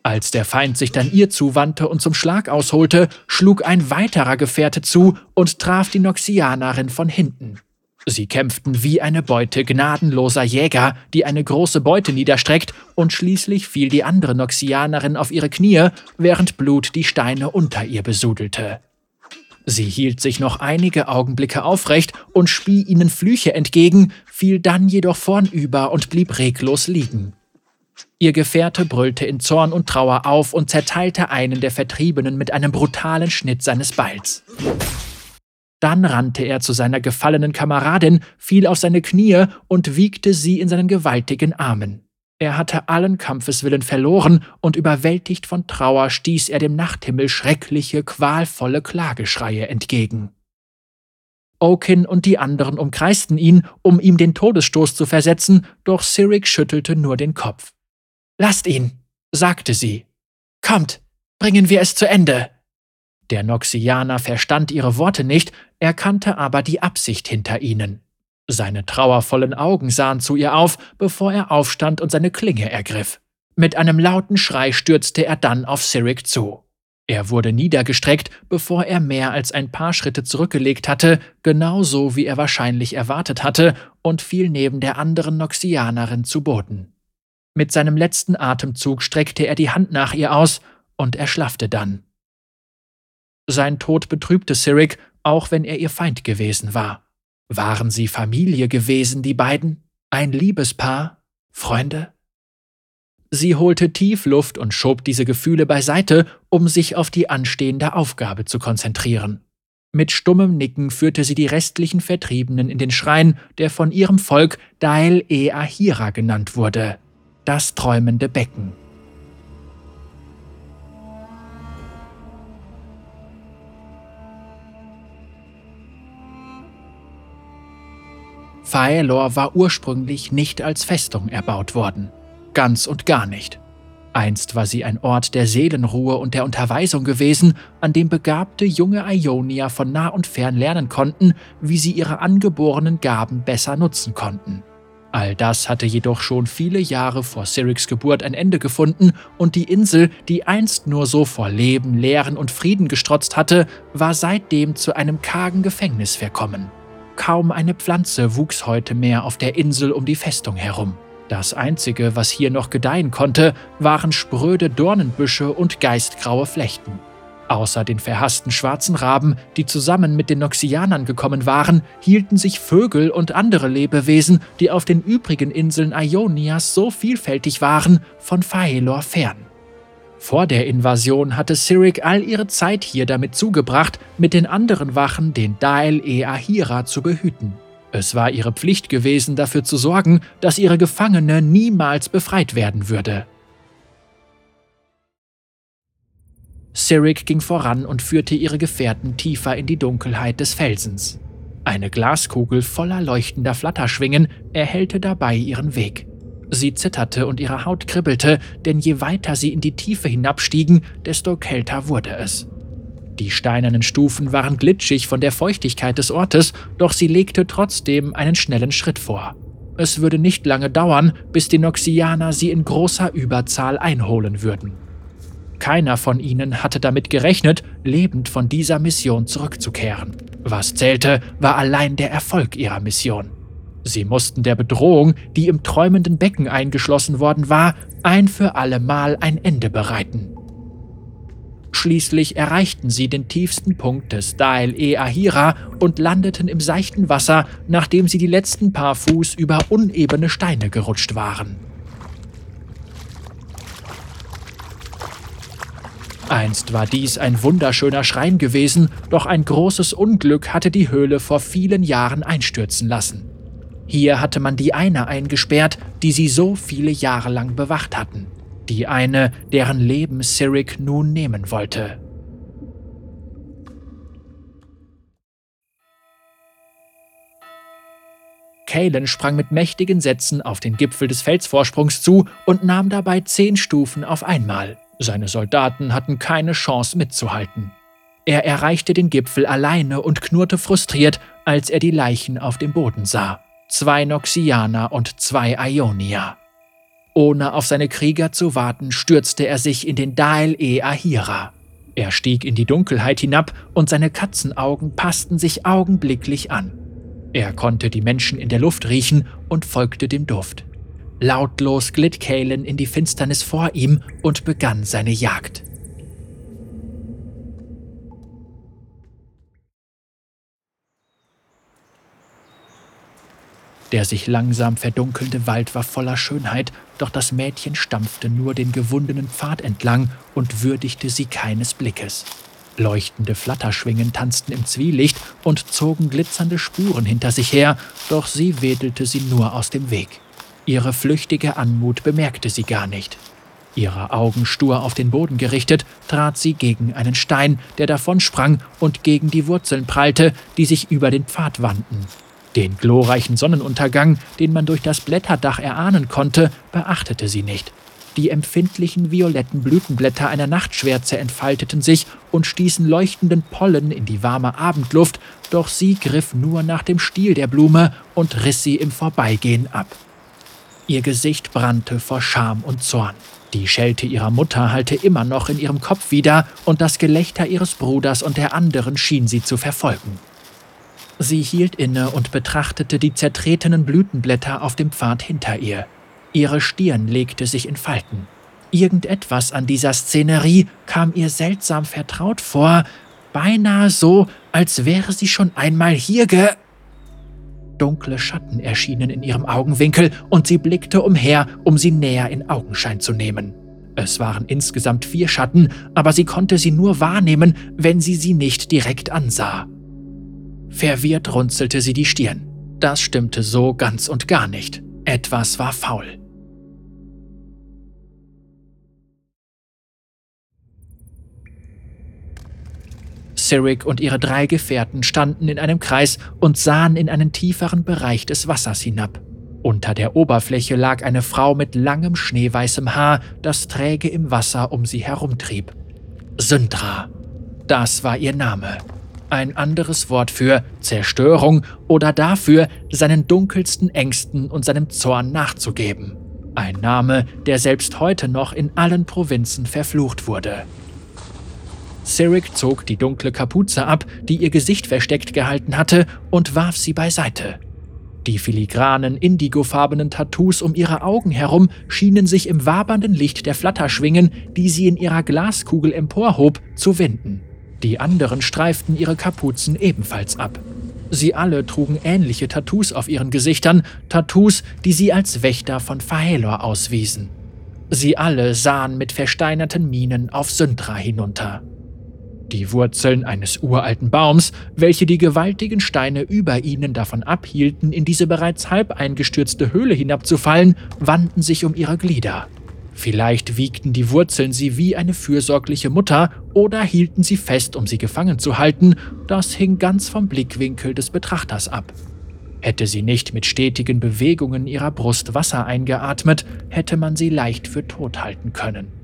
Speaker 1: Als der Feind sich dann ihr zuwandte und zum Schlag ausholte, schlug ein weiterer Gefährte zu und traf die Noxianerin von hinten. Sie kämpften wie eine Beute gnadenloser Jäger, die eine große Beute niederstreckt, und schließlich fiel die andere Noxianerin auf ihre Knie, während Blut die Steine unter ihr besudelte. Sie hielt sich noch einige Augenblicke aufrecht und spie ihnen Flüche entgegen, fiel dann jedoch vornüber und blieb reglos liegen. Ihr Gefährte brüllte in Zorn und Trauer auf und zerteilte einen der Vertriebenen mit einem brutalen Schnitt seines Beils. Dann rannte er zu seiner gefallenen Kameradin, fiel auf seine Knie und wiegte sie in seinen gewaltigen Armen. Er hatte allen Kampfeswillen verloren und überwältigt von Trauer stieß er dem Nachthimmel schreckliche, qualvolle Klageschreie entgegen. Oaken und die anderen umkreisten ihn, um ihm den Todesstoß zu versetzen, doch Cyric schüttelte nur den Kopf. Lasst ihn, sagte sie. Kommt, bringen wir es zu Ende. Der Noxianer verstand ihre Worte nicht, erkannte aber die Absicht hinter ihnen. Seine trauervollen Augen sahen zu ihr auf, bevor er aufstand und seine Klinge ergriff. Mit einem lauten Schrei stürzte er dann auf Sirik zu. Er wurde niedergestreckt, bevor er mehr als ein paar Schritte zurückgelegt hatte, genauso wie er wahrscheinlich erwartet hatte, und fiel neben der anderen Noxianerin zu Boden. Mit seinem letzten Atemzug streckte er die Hand nach ihr aus und erschlaffte dann. Sein Tod betrübte Sirik, auch wenn er ihr Feind gewesen war. Waren sie Familie gewesen, die beiden? Ein Liebespaar? Freunde? Sie holte tief Luft und schob diese Gefühle beiseite, um sich auf die anstehende Aufgabe zu konzentrieren. Mit stummem Nicken führte sie die restlichen Vertriebenen in den Schrein, der von ihrem Volk Dael e Ahira genannt wurde, das träumende Becken. Faelor war ursprünglich nicht als Festung erbaut worden. Ganz und gar nicht. Einst war sie ein Ort der Seelenruhe und der Unterweisung gewesen, an dem begabte junge Ionier von nah und fern lernen konnten, wie sie ihre angeborenen Gaben besser nutzen konnten. All das hatte jedoch schon viele Jahre vor Cyrics Geburt ein Ende gefunden und die Insel, die einst nur so vor Leben, Lehren und Frieden gestrotzt hatte, war seitdem zu einem kargen Gefängnis verkommen. Kaum eine Pflanze wuchs heute mehr auf der Insel um die Festung herum. Das Einzige, was hier noch gedeihen konnte, waren spröde Dornenbüsche und geistgraue Flechten. Außer den verhassten schwarzen Raben, die zusammen mit den Noxianern gekommen waren, hielten sich Vögel und andere Lebewesen, die auf den übrigen Inseln Ionias so vielfältig waren, von Faelor fern. Vor der Invasion hatte Cyric all ihre Zeit hier damit zugebracht, mit den anderen Wachen den Dael e Ahira zu behüten. Es war ihre Pflicht gewesen, dafür zu sorgen, dass ihre Gefangene niemals befreit werden würde. Cyric ging voran und führte ihre Gefährten tiefer in die Dunkelheit des Felsens. Eine Glaskugel voller leuchtender Flatterschwingen erhellte dabei ihren Weg. Sie zitterte und ihre Haut kribbelte, denn je weiter sie in die Tiefe hinabstiegen, desto kälter wurde es. Die steinernen Stufen waren glitschig von der Feuchtigkeit des Ortes, doch sie legte trotzdem einen schnellen Schritt vor. Es würde nicht lange dauern, bis die Noxianer sie in großer Überzahl einholen würden. Keiner von ihnen hatte damit gerechnet, lebend von dieser Mission zurückzukehren. Was zählte, war allein der Erfolg ihrer Mission. Sie mussten der Bedrohung, die im träumenden Becken eingeschlossen worden war, ein für allemal ein Ende bereiten. Schließlich erreichten sie den tiefsten Punkt des Dael e Ahira und landeten im seichten Wasser, nachdem sie die letzten paar Fuß über unebene Steine gerutscht waren. Einst war dies ein wunderschöner Schrein gewesen, doch ein großes Unglück hatte die Höhle vor vielen Jahren einstürzen lassen. Hier hatte man die eine eingesperrt, die sie so viele Jahre lang bewacht hatten. Die eine, deren Leben Cyric nun nehmen wollte. Kalen sprang mit mächtigen Sätzen auf den Gipfel des Felsvorsprungs zu und nahm dabei zehn Stufen auf einmal. Seine Soldaten hatten keine Chance mitzuhalten. Er erreichte den Gipfel alleine und knurrte frustriert, als er die Leichen auf dem Boden sah zwei Noxianer und zwei Ionier. Ohne auf seine Krieger zu warten, stürzte er sich in den Dael e Ahira. Er stieg in die Dunkelheit hinab und seine Katzenaugen passten sich augenblicklich an. Er konnte die Menschen in der Luft riechen und folgte dem Duft. Lautlos glitt Kalen in die Finsternis vor ihm und begann seine Jagd. Der sich langsam verdunkelnde Wald war voller Schönheit, doch das Mädchen stampfte nur den gewundenen Pfad entlang und würdigte sie keines Blickes. Leuchtende Flatterschwingen tanzten im Zwielicht und zogen glitzernde Spuren hinter sich her, doch sie wedelte sie nur aus dem Weg. Ihre flüchtige Anmut bemerkte sie gar nicht. Ihre Augen stur auf den Boden gerichtet, trat sie gegen einen Stein, der davonsprang und gegen die Wurzeln prallte, die sich über den Pfad wandten. Den glorreichen Sonnenuntergang, den man durch das Blätterdach erahnen konnte, beachtete sie nicht. Die empfindlichen violetten Blütenblätter einer Nachtschwärze entfalteten sich und stießen leuchtenden Pollen in die warme Abendluft, doch sie griff nur nach dem Stiel der Blume und riss sie im Vorbeigehen ab. Ihr Gesicht brannte vor Scham und Zorn. Die Schelte ihrer Mutter hallte immer noch in ihrem Kopf wieder, und das Gelächter ihres Bruders und der anderen schien sie zu verfolgen. Sie hielt inne und betrachtete die zertretenen Blütenblätter auf dem Pfad hinter ihr. Ihre Stirn legte sich in Falten. Irgendetwas an dieser Szenerie kam ihr seltsam vertraut vor, beinahe so, als wäre sie schon einmal hier ge... Dunkle Schatten erschienen in ihrem Augenwinkel und sie blickte umher, um sie näher in Augenschein zu nehmen. Es waren insgesamt vier Schatten, aber sie konnte sie nur wahrnehmen, wenn sie sie nicht direkt ansah. Verwirrt runzelte sie die Stirn. Das stimmte so ganz und gar nicht. Etwas war faul. Cyric und ihre drei Gefährten standen in einem Kreis und sahen in einen tieferen Bereich des Wassers hinab. Unter der Oberfläche lag eine Frau mit langem schneeweißem Haar, das träge im Wasser um sie herumtrieb. Syndra. Das war ihr Name. Ein anderes Wort für Zerstörung oder dafür, seinen dunkelsten Ängsten und seinem Zorn nachzugeben. Ein Name, der selbst heute noch in allen Provinzen verflucht wurde. Cyric zog die dunkle Kapuze ab, die ihr Gesicht versteckt gehalten hatte, und warf sie beiseite. Die filigranen, indigofarbenen Tattoos um ihre Augen herum schienen sich im wabernden Licht der Flatterschwingen, die sie in ihrer Glaskugel emporhob, zu wenden. Die anderen streiften ihre Kapuzen ebenfalls ab. Sie alle trugen ähnliche Tattoos auf ihren Gesichtern, Tattoos, die sie als Wächter von Fahelor auswiesen. Sie alle sahen mit versteinerten Mienen auf Syndra hinunter. Die Wurzeln eines uralten Baums, welche die gewaltigen Steine über ihnen davon abhielten, in diese bereits halb eingestürzte Höhle hinabzufallen, wandten sich um ihre Glieder. Vielleicht wiegten die Wurzeln sie wie eine fürsorgliche Mutter oder hielten sie fest, um sie gefangen zu halten, das hing ganz vom Blickwinkel des Betrachters ab. Hätte sie nicht mit stetigen Bewegungen ihrer Brust Wasser eingeatmet, hätte man sie leicht für tot halten können.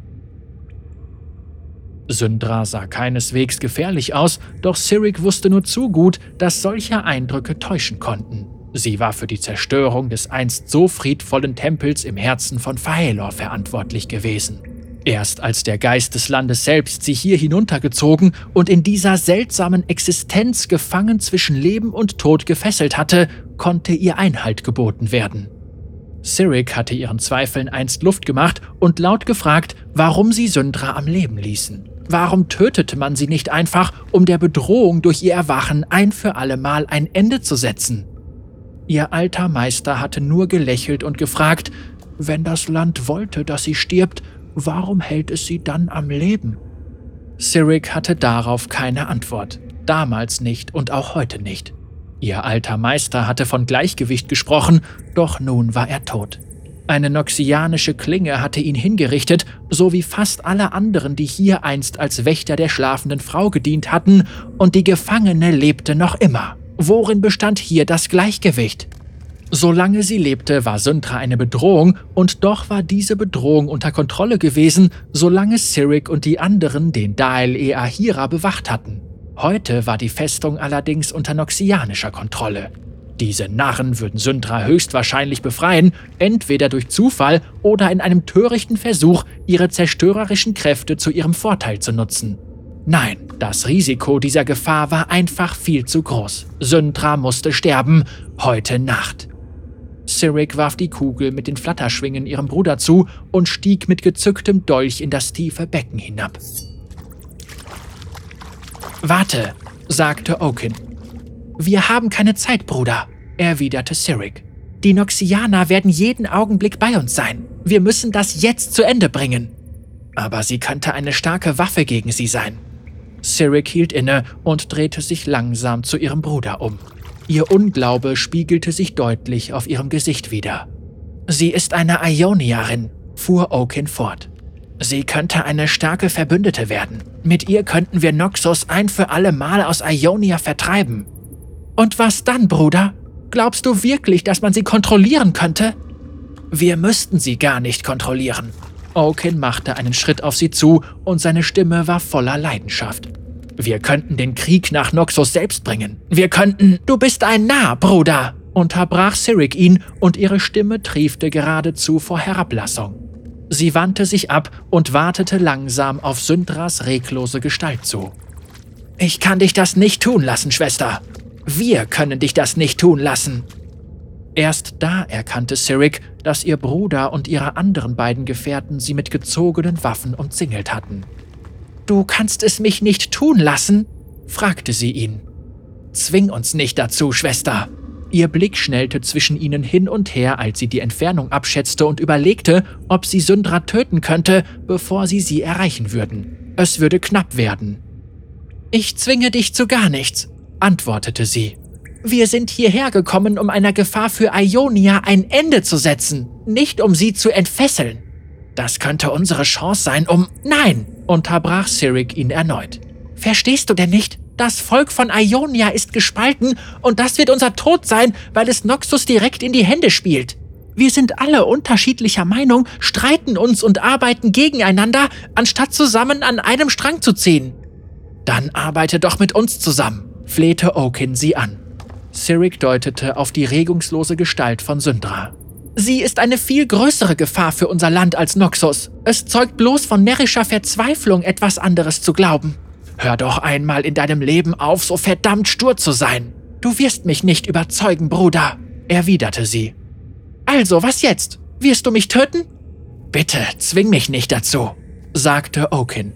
Speaker 1: Syndra sah keineswegs gefährlich aus, doch Cyric wusste nur zu gut, dass solche Eindrücke täuschen konnten. Sie war für die Zerstörung des einst so friedvollen Tempels im Herzen von Faelor verantwortlich gewesen. Erst als der Geist des Landes selbst sie hier hinuntergezogen und in dieser seltsamen Existenz gefangen zwischen Leben und Tod gefesselt hatte, konnte ihr Einhalt geboten werden. Cyric hatte ihren Zweifeln einst Luft gemacht und laut gefragt, warum sie Syndra am Leben ließen. Warum tötete man sie nicht einfach, um der Bedrohung durch ihr Erwachen ein für allemal ein Ende zu setzen? Ihr alter Meister hatte nur gelächelt und gefragt, wenn das Land wollte, dass sie stirbt, warum hält es sie dann am Leben? Cyric hatte darauf keine Antwort, damals nicht und auch heute nicht. Ihr alter Meister hatte von Gleichgewicht gesprochen, doch nun war er tot. Eine noxianische Klinge hatte ihn hingerichtet, so wie fast alle anderen, die hier einst als Wächter der schlafenden Frau gedient hatten, und die Gefangene lebte noch immer. Worin bestand hier das Gleichgewicht? Solange sie lebte, war Syntra eine Bedrohung, und doch war diese Bedrohung unter Kontrolle gewesen, solange Cyric und die anderen den Dael e Ahira bewacht hatten. Heute war die Festung allerdings unter noxianischer Kontrolle. Diese Narren würden Syndra höchstwahrscheinlich befreien, entweder durch Zufall oder in einem törichten Versuch, ihre zerstörerischen Kräfte zu ihrem Vorteil zu nutzen. Nein, das Risiko dieser Gefahr war einfach viel zu groß. Syndra musste sterben, heute Nacht. Cyric warf die Kugel mit den Flatterschwingen ihrem Bruder zu und stieg mit gezücktem Dolch in das tiefe Becken hinab. Warte, sagte Oaken. Wir haben keine Zeit, Bruder, erwiderte Cyric. Die Noxianer werden jeden Augenblick bei uns sein. Wir müssen das jetzt zu Ende bringen. Aber sie könnte eine starke Waffe gegen sie sein. Cyric hielt inne und drehte sich langsam zu ihrem Bruder um. Ihr Unglaube spiegelte sich deutlich auf ihrem Gesicht wieder. Sie ist eine Ionierin, fuhr Oaken fort. Sie könnte eine starke Verbündete werden. Mit ihr könnten wir Noxus ein für alle Mal aus Ionia vertreiben. Und was dann, Bruder? Glaubst du wirklich, dass man sie kontrollieren könnte? Wir müssten sie gar nicht kontrollieren. Oaken machte einen Schritt auf sie zu und seine Stimme war voller Leidenschaft. Wir könnten den Krieg nach Noxus selbst bringen. Wir könnten. Du bist ein Narr, Bruder, unterbrach Sirik ihn und ihre Stimme triefte geradezu vor Herablassung. Sie wandte sich ab und wartete langsam auf Syndras reglose Gestalt zu. Ich kann dich das nicht tun lassen, Schwester. Wir können dich das nicht tun lassen. Erst da erkannte Sirik, dass ihr Bruder und ihre anderen beiden Gefährten sie mit gezogenen Waffen umzingelt hatten. Du kannst es mich nicht tun lassen? fragte sie ihn. Zwing uns nicht dazu, Schwester. Ihr Blick schnellte zwischen ihnen hin und her, als sie die Entfernung abschätzte und überlegte, ob sie Syndra töten könnte, bevor sie sie erreichen würden. Es würde knapp werden. Ich zwinge dich zu gar nichts, antwortete sie. Wir sind hierher gekommen, um einer Gefahr für Ionia ein Ende zu setzen, nicht um sie zu entfesseln. Das könnte unsere Chance sein, um... Nein, unterbrach Sirik ihn erneut. Verstehst du denn nicht? Das Volk von Ionia ist gespalten und das wird unser Tod sein, weil es Noxus direkt in die Hände spielt. Wir sind alle unterschiedlicher Meinung, streiten uns und arbeiten gegeneinander, anstatt zusammen an einem Strang zu ziehen. Dann arbeite doch mit uns zusammen, flehte Okin sie an. Sirik deutete auf die regungslose Gestalt von Syndra. Sie ist eine viel größere Gefahr für unser Land als Noxus. Es zeugt bloß von närrischer Verzweiflung, etwas anderes zu glauben. Hör doch einmal in deinem Leben auf, so verdammt stur zu sein. Du wirst mich nicht überzeugen, Bruder, erwiderte sie. Also, was jetzt? Wirst du mich töten? Bitte, zwing mich nicht dazu, sagte Okin.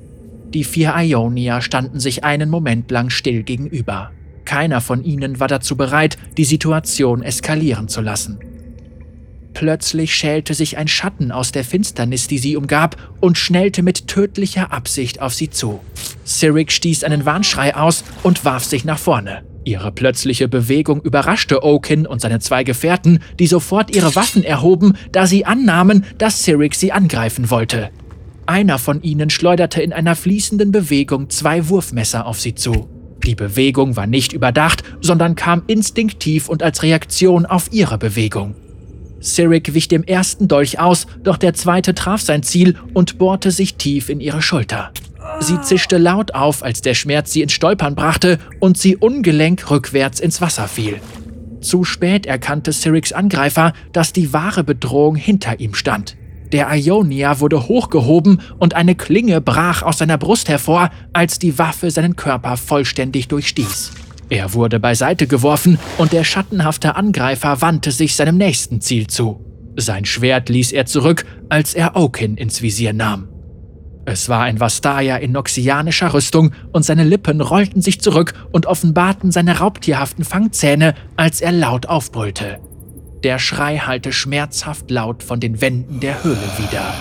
Speaker 1: Die vier Ionier standen sich einen Moment lang still gegenüber. Keiner von ihnen war dazu bereit, die Situation eskalieren zu lassen. Plötzlich schälte sich ein Schatten aus der Finsternis, die sie umgab, und schnellte mit tödlicher Absicht auf sie zu. Sirik stieß einen Warnschrei aus und warf sich nach vorne. Ihre plötzliche Bewegung überraschte Okin und seine zwei Gefährten, die sofort ihre Waffen erhoben, da sie annahmen, dass Sirik sie angreifen wollte. Einer von ihnen schleuderte in einer fließenden Bewegung zwei Wurfmesser auf sie zu. Die Bewegung war nicht überdacht, sondern kam instinktiv und als Reaktion auf ihre Bewegung. Sirik wich dem ersten Dolch aus, doch der zweite traf sein Ziel und bohrte sich tief in ihre Schulter. Sie zischte laut auf, als der Schmerz sie ins Stolpern brachte und sie ungelenk rückwärts ins Wasser fiel. Zu spät erkannte Siriks Angreifer, dass die wahre Bedrohung hinter ihm stand. Der Ionia wurde hochgehoben und eine Klinge brach aus seiner Brust hervor, als die Waffe seinen Körper vollständig durchstieß. Er wurde beiseite geworfen und der schattenhafte Angreifer wandte sich seinem nächsten Ziel zu. Sein Schwert ließ er zurück, als er Okin ins Visier nahm. Es war ein Vastaya in noxianischer Rüstung und seine Lippen rollten sich zurück und offenbarten seine raubtierhaften Fangzähne, als er laut aufbrüllte. Der Schrei hallte schmerzhaft laut von den Wänden der Höhle wieder.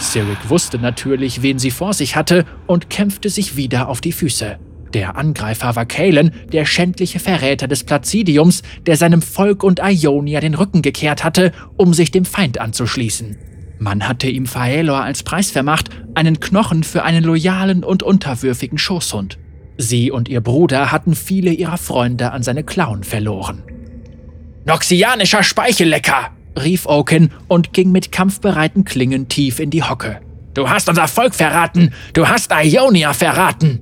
Speaker 1: Sirik wusste natürlich, wen sie vor sich hatte und kämpfte sich wieder auf die Füße. Der Angreifer war Kalen, der schändliche Verräter des Placidiums, der seinem Volk und Ionia den Rücken gekehrt hatte, um sich dem Feind anzuschließen. Man hatte ihm Phaelor als Preis vermacht, einen Knochen für einen loyalen und unterwürfigen Schoßhund. Sie und ihr Bruder hatten viele ihrer Freunde an seine Klauen verloren. Noxianischer Speichellecker! rief Oaken und ging mit kampfbereiten Klingen tief in die Hocke. Du hast unser Volk verraten! Du hast Ionia verraten!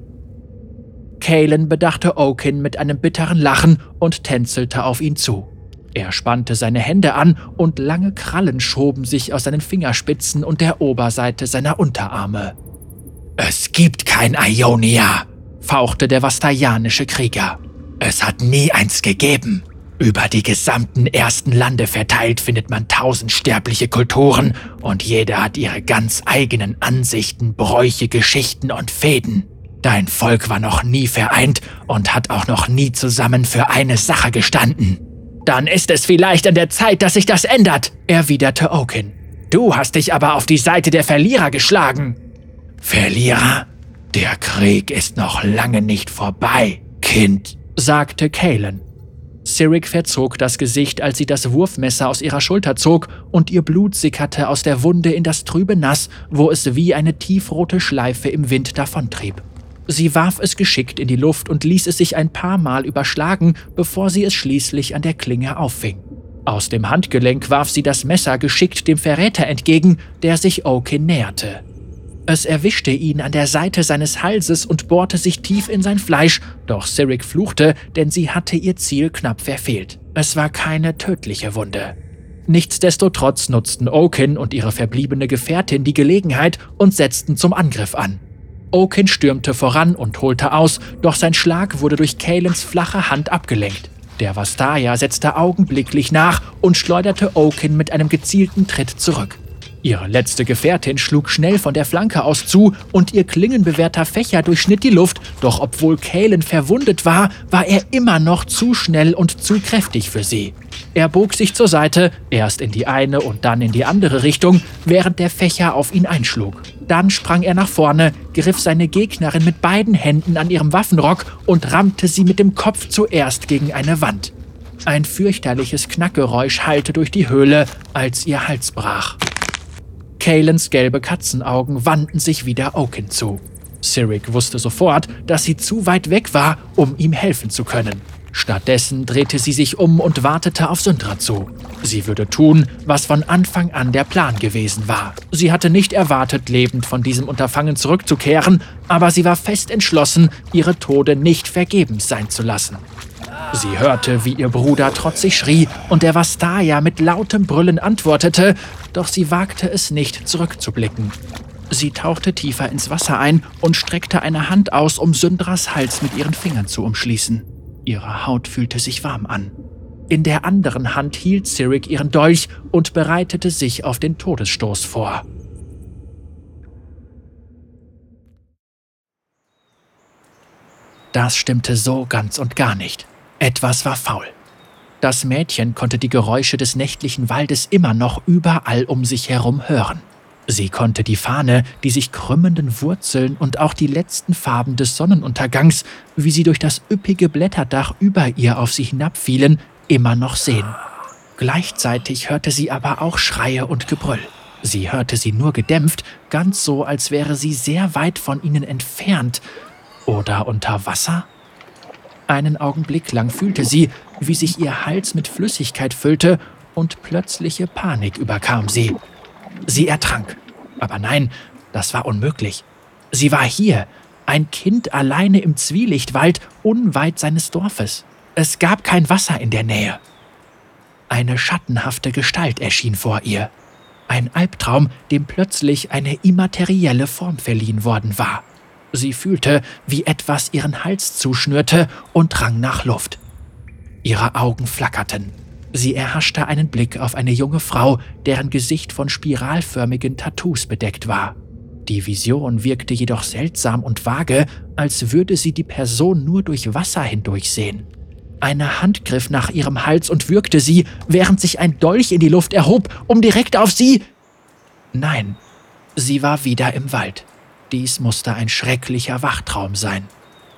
Speaker 1: Kalen bedachte Oaken mit einem bitteren Lachen und tänzelte auf ihn zu. Er spannte seine Hände an und lange Krallen schoben sich aus seinen Fingerspitzen und der Oberseite seiner Unterarme. Es gibt kein Ionia, fauchte der vastayanische Krieger. Es hat nie eins gegeben. Über die gesamten ersten Lande verteilt findet man tausend sterbliche Kulturen und jede hat ihre ganz eigenen Ansichten, Bräuche, Geschichten und Fäden. Dein Volk war noch nie vereint und hat auch noch nie zusammen für eine Sache gestanden. Dann ist es vielleicht an der Zeit, dass sich das ändert, erwiderte Oaken. Du hast dich aber auf die Seite der Verlierer geschlagen. Verlierer? Der Krieg ist noch lange nicht vorbei, Kind, sagte Kalen. Sirik verzog das Gesicht, als sie das Wurfmesser aus ihrer Schulter zog, und ihr Blut sickerte aus der Wunde in das trübe Nass, wo es wie eine tiefrote Schleife im Wind davontrieb. Sie warf es geschickt in die Luft und ließ es sich ein paar Mal überschlagen, bevor sie es schließlich an der Klinge auffing. Aus dem Handgelenk warf sie das Messer geschickt dem Verräter entgegen, der sich Oakin näherte. Es erwischte ihn an der Seite seines Halses und bohrte sich tief in sein Fleisch, doch Sirik fluchte, denn sie hatte ihr Ziel knapp verfehlt. Es war keine tödliche Wunde. Nichtsdestotrotz nutzten Oaken und ihre verbliebene Gefährtin die Gelegenheit und setzten zum Angriff an. Oaken stürmte voran und holte aus, doch sein Schlag wurde durch Kalens flache Hand abgelenkt. Der Vastaya setzte augenblicklich nach und schleuderte Oaken mit einem gezielten Tritt zurück. Ihre letzte Gefährtin schlug schnell von der Flanke aus zu und ihr klingenbewehrter Fächer durchschnitt die Luft, doch obwohl Kalen verwundet war, war er immer noch zu schnell und zu kräftig für sie. Er bog sich zur Seite, erst in die eine und dann in die andere Richtung, während der Fächer auf ihn einschlug. Dann sprang er nach vorne, griff seine Gegnerin mit beiden Händen an ihrem Waffenrock und rammte sie mit dem Kopf zuerst gegen eine Wand. Ein fürchterliches Knackgeräusch hallte durch die Höhle, als ihr Hals brach. Kalens gelbe Katzenaugen wandten sich wieder Oaken zu. Sirik wusste sofort, dass sie zu weit weg war, um ihm helfen zu können. Stattdessen drehte sie sich um und wartete auf Syndra zu. Sie würde tun, was von Anfang an der Plan gewesen war. Sie hatte nicht erwartet, lebend von diesem Unterfangen zurückzukehren, aber sie war fest entschlossen, ihre Tode nicht vergebens sein zu lassen. Sie hörte, wie ihr Bruder trotzig schrie und der Vastaya mit lautem Brüllen antwortete, doch sie wagte es nicht, zurückzublicken. Sie tauchte tiefer ins Wasser ein und streckte eine Hand aus, um Syndras Hals mit ihren Fingern zu umschließen. Ihre Haut fühlte sich warm an. In der anderen Hand hielt Sirik ihren Dolch und bereitete sich auf den Todesstoß vor. Das stimmte so ganz und gar nicht. Etwas war faul. Das Mädchen konnte die Geräusche des nächtlichen Waldes immer noch überall um sich herum hören. Sie konnte die Fahne, die sich krümmenden Wurzeln und auch die letzten Farben des Sonnenuntergangs, wie sie durch das üppige Blätterdach über ihr auf sie hinabfielen, immer noch sehen. Gleichzeitig hörte sie aber auch Schreie und Gebrüll. Sie hörte sie nur gedämpft, ganz so, als wäre sie sehr weit von ihnen entfernt. Oder unter Wasser? Einen Augenblick lang fühlte sie, wie sich ihr Hals mit Flüssigkeit füllte und plötzliche Panik überkam sie. Sie ertrank. Aber nein, das war unmöglich. Sie war hier, ein Kind alleine im Zwielichtwald unweit seines Dorfes. Es gab kein Wasser in der Nähe. Eine schattenhafte Gestalt erschien vor ihr. Ein Albtraum, dem plötzlich eine immaterielle Form verliehen worden war. Sie fühlte, wie etwas ihren Hals zuschnürte und rang nach Luft. Ihre Augen flackerten. Sie erhaschte einen Blick auf eine junge Frau, deren Gesicht von spiralförmigen Tattoos bedeckt war. Die Vision wirkte jedoch seltsam und vage, als würde sie die Person nur durch Wasser hindurch sehen. Eine Hand griff nach ihrem Hals und würgte sie, während sich ein Dolch in die Luft erhob, um direkt auf sie. Nein, sie war wieder im Wald. Dies musste ein schrecklicher Wachtraum sein.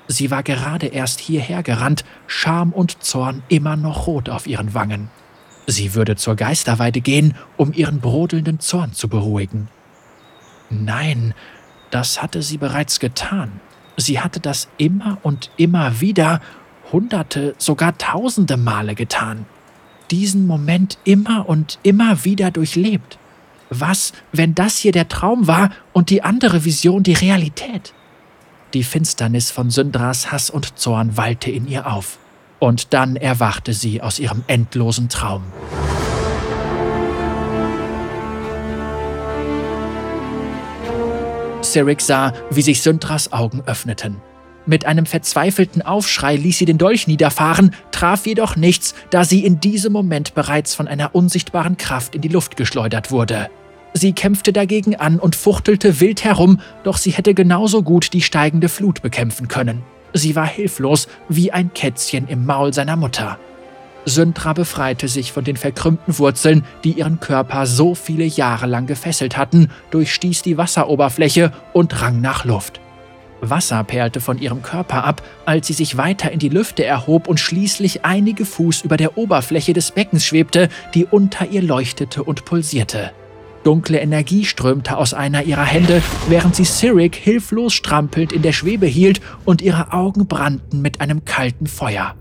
Speaker 1: Sie war gerade erst hierher gerannt, Scham und Zorn immer noch rot auf ihren Wangen. Sie würde zur Geisterweide gehen, um ihren brodelnden Zorn zu beruhigen. Nein, das hatte sie bereits getan. Sie hatte das immer und immer wieder, hunderte, sogar tausende Male getan. Diesen Moment immer und immer wieder durchlebt. Was, wenn das hier der Traum war und die andere Vision die Realität? Die Finsternis von Syndras Hass und Zorn wallte in ihr auf. Und dann erwachte sie aus ihrem endlosen Traum. Sirik sah, wie sich Syndras Augen öffneten. Mit einem verzweifelten Aufschrei ließ sie den Dolch niederfahren, traf jedoch nichts, da sie in diesem Moment bereits von einer unsichtbaren Kraft in die Luft geschleudert wurde. Sie kämpfte dagegen an und fuchtelte wild herum, doch sie hätte genauso gut die steigende Flut bekämpfen können. Sie war hilflos wie ein Kätzchen im Maul seiner Mutter. Syntra befreite sich von den verkrümmten Wurzeln, die ihren Körper so viele Jahre lang gefesselt hatten, durchstieß die Wasseroberfläche und rang nach Luft. Wasser perlte von ihrem Körper ab, als sie sich weiter in die Lüfte erhob und schließlich einige Fuß über der Oberfläche des Beckens schwebte, die unter ihr leuchtete und pulsierte. Dunkle Energie strömte aus einer ihrer Hände, während sie Sirik hilflos strampelnd in der Schwebe hielt und ihre Augen brannten mit einem kalten Feuer.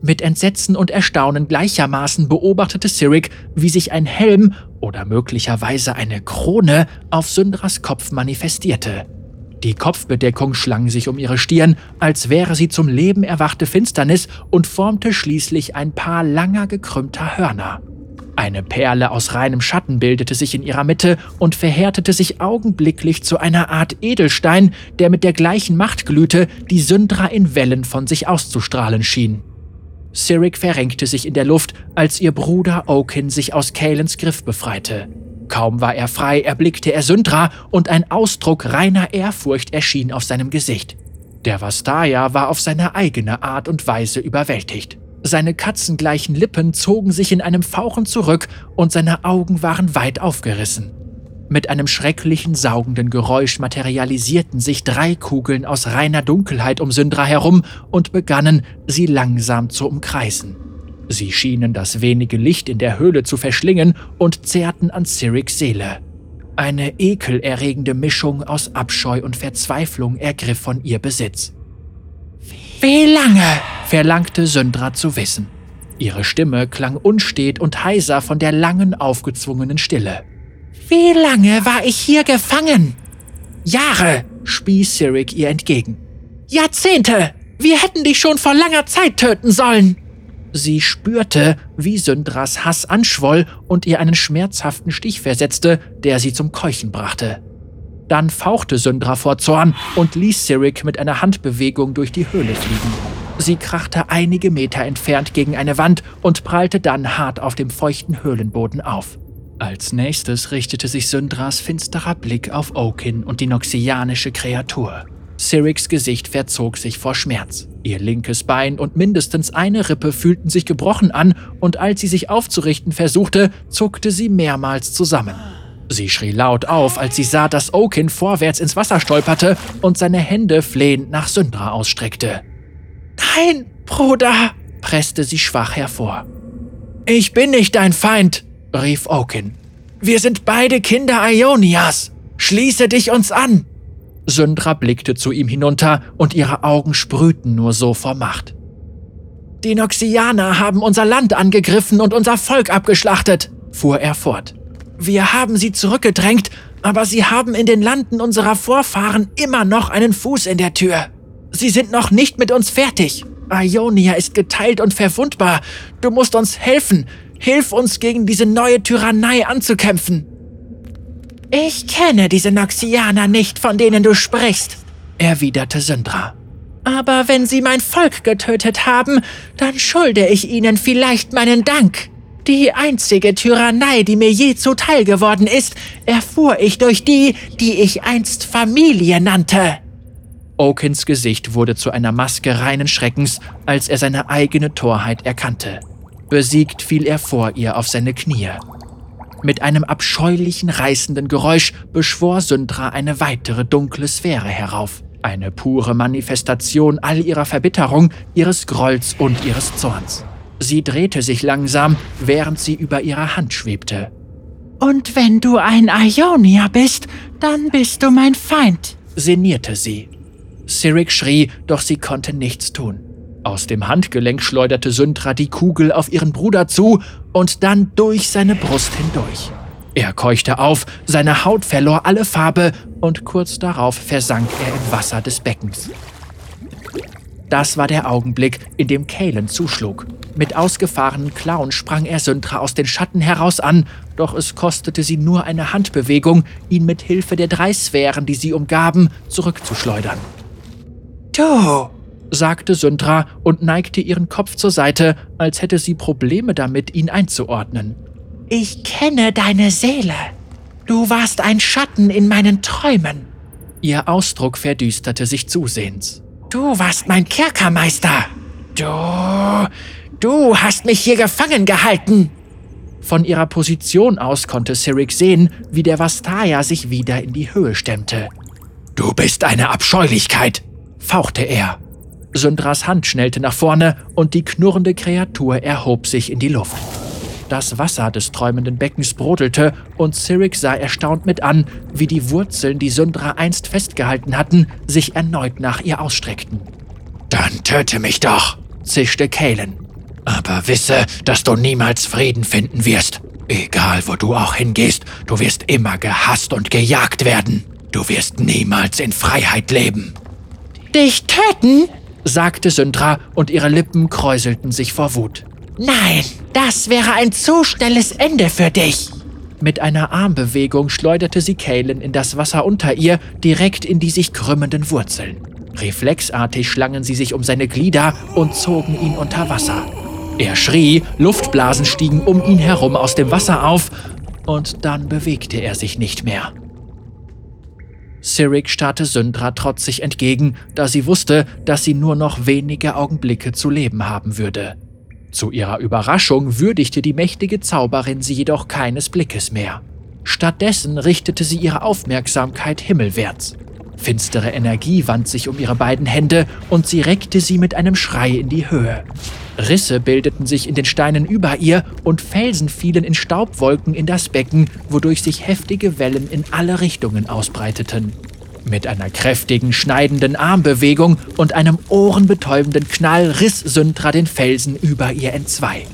Speaker 1: Mit Entsetzen und Erstaunen gleichermaßen beobachtete Sirik, wie sich ein Helm oder möglicherweise eine Krone auf Syndras Kopf manifestierte. Die Kopfbedeckung schlang sich um ihre Stirn, als wäre sie zum Leben erwachte Finsternis und formte schließlich ein paar langer gekrümmter Hörner. Eine Perle aus reinem Schatten bildete sich in ihrer Mitte und verhärtete sich augenblicklich zu einer Art Edelstein, der mit der gleichen Macht glühte, die Syndra in Wellen von sich auszustrahlen schien. Sirik verrenkte sich in der Luft, als ihr Bruder Oaken sich aus Kalens Griff befreite. Kaum war er frei, erblickte er Syndra und ein Ausdruck reiner Ehrfurcht erschien auf seinem Gesicht. Der Vastaya war auf seine eigene Art und Weise überwältigt. Seine katzengleichen Lippen zogen sich in einem Fauchen zurück und seine Augen waren weit aufgerissen. Mit einem schrecklichen saugenden Geräusch materialisierten sich drei Kugeln aus reiner Dunkelheit um Syndra herum und begannen, sie langsam zu umkreisen. Sie schienen das wenige Licht in der Höhle zu verschlingen und zehrten an Cyrics Seele. Eine ekelerregende Mischung aus Abscheu und Verzweiflung ergriff von ihr Besitz. Wie lange? verlangte Syndra zu wissen. Ihre Stimme klang unstet und heiser von der langen, aufgezwungenen Stille. Wie lange war ich hier gefangen? Jahre, spie Cyric ihr entgegen. Jahrzehnte! Wir hätten dich schon vor langer Zeit töten sollen! Sie spürte, wie Syndras Hass anschwoll und ihr einen schmerzhaften Stich versetzte, der sie zum Keuchen brachte. Dann fauchte Syndra vor Zorn und ließ Cyric mit einer Handbewegung durch die Höhle fliegen. Sie krachte einige Meter entfernt gegen eine Wand und prallte dann hart auf dem feuchten Höhlenboden auf. Als nächstes richtete sich Syndras finsterer Blick auf Oakin und die noxianische Kreatur. Cyrics Gesicht verzog sich vor Schmerz. Ihr linkes Bein und mindestens eine Rippe fühlten sich gebrochen an, und als sie sich aufzurichten versuchte, zuckte sie mehrmals zusammen. Sie schrie laut auf, als sie sah, dass Oakin vorwärts ins Wasser stolperte und seine Hände flehend nach Syndra ausstreckte. Nein, Bruder, presste sie schwach hervor. Ich bin nicht dein Feind, rief Oaken. Wir sind beide Kinder Ionias. Schließe dich uns an. Syndra blickte zu ihm hinunter und ihre Augen sprühten nur so vor Macht. Die Noxianer haben unser Land angegriffen und unser Volk abgeschlachtet, fuhr er fort. Wir haben sie zurückgedrängt, aber sie haben in den Landen unserer Vorfahren immer noch einen Fuß in der Tür. Sie sind noch nicht mit uns fertig. Ionia ist geteilt und verwundbar. Du musst uns helfen. Hilf uns gegen diese neue Tyrannei anzukämpfen. Ich kenne diese Noxianer nicht, von denen du sprichst, erwiderte Syndra. Aber wenn sie mein Volk getötet haben, dann schulde ich ihnen vielleicht meinen Dank. Die einzige Tyrannei, die mir je zuteil geworden ist, erfuhr ich durch die, die ich einst Familie nannte. Okins Gesicht wurde zu einer Maske reinen Schreckens, als er seine eigene Torheit erkannte. Besiegt fiel er vor ihr auf seine Knie. Mit einem abscheulichen, reißenden Geräusch beschwor Syndra eine weitere dunkle Sphäre herauf. Eine pure Manifestation all ihrer Verbitterung, ihres Grolls und ihres Zorns. Sie drehte sich langsam, während sie über ihrer Hand schwebte. Und wenn du ein Ionia bist, dann bist du mein Feind, sinnierte sie. Cyric schrie, doch sie konnte nichts tun. Aus dem Handgelenk schleuderte Syndra die Kugel auf ihren Bruder zu und dann durch seine Brust hindurch. Er keuchte auf, seine Haut verlor alle Farbe und kurz darauf versank er im Wasser des Beckens. Das war der Augenblick, in dem Kalen zuschlug. Mit ausgefahrenen Klauen sprang er Syndra aus den Schatten heraus an, doch es kostete sie nur eine Handbewegung, ihn mit Hilfe der drei Sphären, die sie umgaben, zurückzuschleudern. Du, sagte Syndra und neigte ihren Kopf zur Seite, als hätte sie Probleme damit, ihn einzuordnen. Ich kenne deine Seele. Du warst ein Schatten in meinen Träumen. Ihr Ausdruck verdüsterte sich zusehends. Du warst mein Kerkermeister. Du. Du hast mich hier gefangen gehalten. Von ihrer Position aus konnte Cyric sehen, wie der Vastaya sich wieder in die Höhe stemmte. Du bist eine Abscheulichkeit, fauchte er. Syndras Hand schnellte nach vorne und die knurrende Kreatur erhob sich in die Luft. Das Wasser des träumenden Beckens brodelte und Cyric sah erstaunt mit an, wie die Wurzeln, die Syndra einst festgehalten hatten, sich erneut nach ihr ausstreckten. Dann töte mich doch, zischte Kalen.
Speaker 2: Aber wisse, dass du niemals Frieden finden wirst. Egal, wo du auch hingehst, du wirst immer gehasst und gejagt werden. Du wirst niemals in Freiheit leben.
Speaker 1: Dich töten? sagte Syndra und ihre Lippen kräuselten sich vor Wut. Nein, das wäre ein zu schnelles Ende für dich. Mit einer Armbewegung schleuderte sie Kalen in das Wasser unter ihr, direkt in die sich krümmenden Wurzeln. Reflexartig schlangen sie sich um seine Glieder und zogen ihn unter Wasser. Er schrie, Luftblasen stiegen um ihn herum aus dem Wasser auf, und dann bewegte er sich nicht mehr. Cyric starrte Syndra trotzig entgegen, da sie wusste, dass sie nur noch wenige Augenblicke zu leben haben würde. Zu ihrer Überraschung würdigte die mächtige Zauberin sie jedoch keines Blickes mehr. Stattdessen richtete sie ihre Aufmerksamkeit himmelwärts. Finstere Energie wand sich um ihre beiden Hände und sie reckte sie mit einem Schrei in die Höhe. Risse bildeten sich in den Steinen über ihr und Felsen fielen in Staubwolken in das Becken, wodurch sich heftige Wellen in alle Richtungen ausbreiteten. Mit einer kräftigen, schneidenden Armbewegung und einem ohrenbetäubenden Knall riss Syntra den Felsen über ihr entzwei.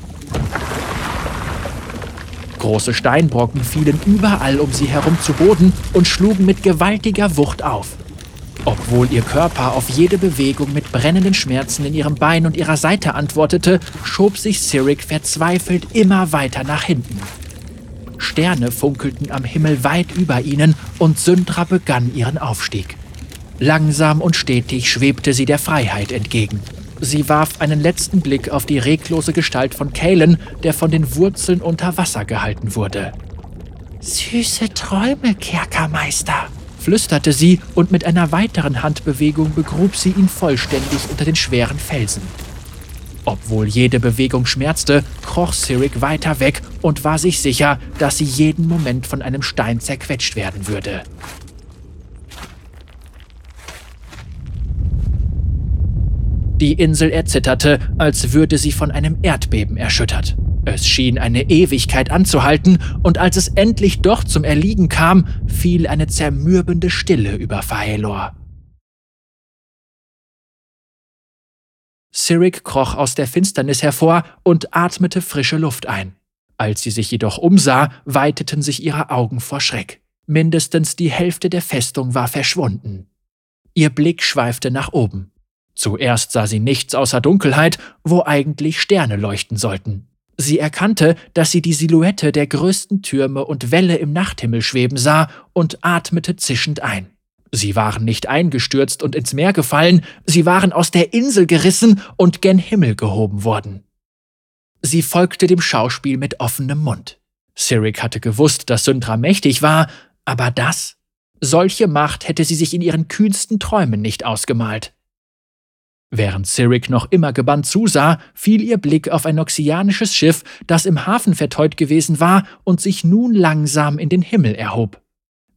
Speaker 1: Große Steinbrocken fielen überall um sie herum zu Boden und schlugen mit gewaltiger Wucht auf. Obwohl ihr Körper auf jede Bewegung mit brennenden Schmerzen in ihrem Bein und ihrer Seite antwortete, schob sich Cyric verzweifelt immer weiter nach hinten. Sterne funkelten am Himmel weit über ihnen und Syndra begann ihren Aufstieg. Langsam und stetig schwebte sie der Freiheit entgegen. Sie warf einen letzten Blick auf die reglose Gestalt von Kalen, der von den Wurzeln unter Wasser gehalten wurde. Süße Träume, Kerkermeister, flüsterte sie und mit einer weiteren Handbewegung begrub sie ihn vollständig unter den schweren Felsen. Obwohl jede Bewegung schmerzte, kroch Cyric weiter weg und war sich sicher, dass sie jeden Moment von einem Stein zerquetscht werden würde. Die Insel erzitterte, als würde sie von einem Erdbeben erschüttert. Es schien eine Ewigkeit anzuhalten, und als es endlich doch zum Erliegen kam, fiel eine zermürbende Stille über Faelor. Cyric kroch aus der Finsternis hervor und atmete frische Luft ein. Als sie sich jedoch umsah, weiteten sich ihre Augen vor Schreck. Mindestens die Hälfte der Festung war verschwunden. Ihr Blick schweifte nach oben. Zuerst sah sie nichts außer Dunkelheit, wo eigentlich Sterne leuchten sollten. Sie erkannte, dass sie die Silhouette der größten Türme und Wälle im Nachthimmel schweben sah und atmete zischend ein. Sie waren nicht eingestürzt und ins Meer gefallen, sie waren aus der Insel gerissen und gen Himmel gehoben worden. Sie folgte dem Schauspiel mit offenem Mund. Cyric hatte gewusst, dass Syndra mächtig war, aber das? Solche Macht hätte sie sich in ihren kühnsten Träumen nicht ausgemalt. Während Cyric noch immer gebannt zusah, fiel ihr Blick auf ein noxianisches Schiff, das im Hafen verteut gewesen war und sich nun langsam in den Himmel erhob.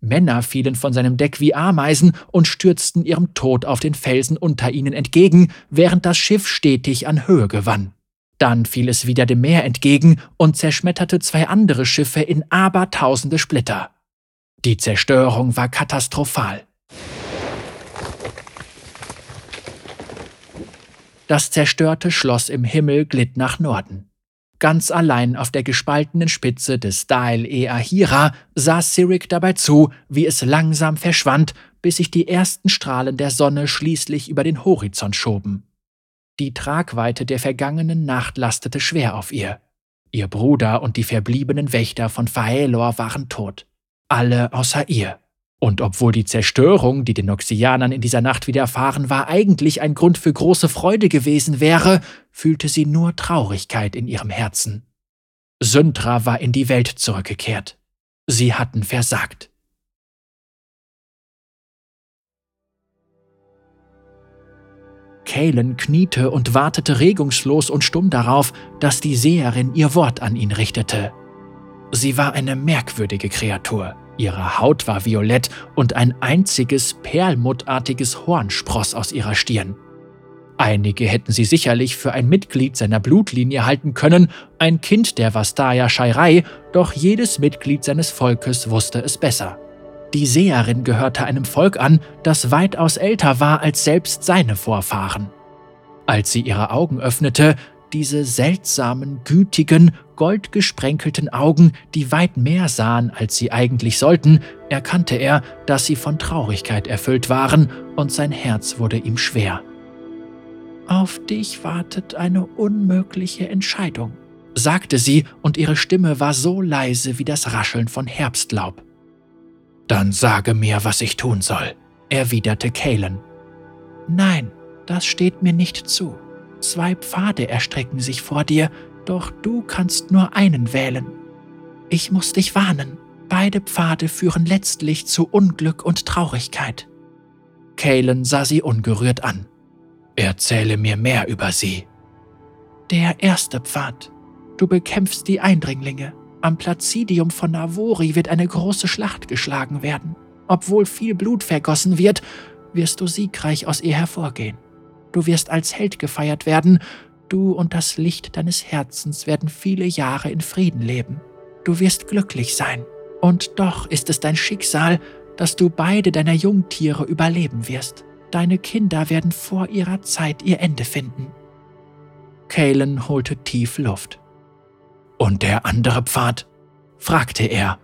Speaker 1: Männer fielen von seinem Deck wie Ameisen und stürzten ihrem Tod auf den Felsen unter ihnen entgegen, während das Schiff stetig an Höhe gewann. Dann fiel es wieder dem Meer entgegen und zerschmetterte zwei andere Schiffe in abertausende Splitter. Die Zerstörung war katastrophal. Das zerstörte Schloss im Himmel glitt nach Norden. Ganz allein auf der gespaltenen Spitze des Dael e Ahira sah Cyric dabei zu, wie es langsam verschwand, bis sich die ersten Strahlen der Sonne schließlich über den Horizont schoben. Die Tragweite der vergangenen Nacht lastete schwer auf ihr. Ihr Bruder und die verbliebenen Wächter von Faelor waren tot. Alle außer ihr. Und obwohl die Zerstörung, die den Noxianern in dieser Nacht widerfahren war, eigentlich ein Grund für große Freude gewesen wäre, fühlte sie nur Traurigkeit in ihrem Herzen. Syndra war in die Welt zurückgekehrt. Sie hatten versagt. Kalen kniete und wartete regungslos und stumm darauf, dass die Seherin ihr Wort an ihn richtete. Sie war eine merkwürdige Kreatur. Ihre Haut war violett und ein einziges perlmuttartiges Horn spross aus ihrer Stirn. Einige hätten sie sicherlich für ein Mitglied seiner Blutlinie halten können, ein Kind der Vastaya Scheirei, doch jedes Mitglied seines Volkes wusste es besser. Die Seherin gehörte einem Volk an, das weitaus älter war als selbst seine Vorfahren. Als sie ihre Augen öffnete, diese seltsamen, gütigen, goldgesprenkelten Augen, die weit mehr sahen, als sie eigentlich sollten, erkannte er, dass sie von Traurigkeit erfüllt waren, und sein Herz wurde ihm schwer. Auf dich wartet eine unmögliche Entscheidung, sagte sie, und ihre Stimme war so leise wie das Rascheln von Herbstlaub. Dann sage mir, was ich tun soll, erwiderte Kalen. Nein, das steht mir nicht zu. Zwei Pfade erstrecken sich vor dir, doch du kannst nur einen wählen. Ich muss dich warnen, beide Pfade führen letztlich zu Unglück und Traurigkeit. Kalen sah sie ungerührt an. Erzähle mir mehr über sie. Der erste Pfad. Du bekämpfst die Eindringlinge. Am Placidium von Navori wird eine große Schlacht geschlagen werden. Obwohl viel Blut vergossen wird, wirst du siegreich aus ihr hervorgehen. Du wirst als Held gefeiert werden, du und das Licht deines Herzens werden viele Jahre in Frieden leben. Du wirst glücklich sein. Und doch ist es dein Schicksal, dass du beide deiner Jungtiere überleben wirst. Deine Kinder werden vor ihrer Zeit ihr Ende finden. Kalen holte tief Luft. Und der andere Pfad? fragte er.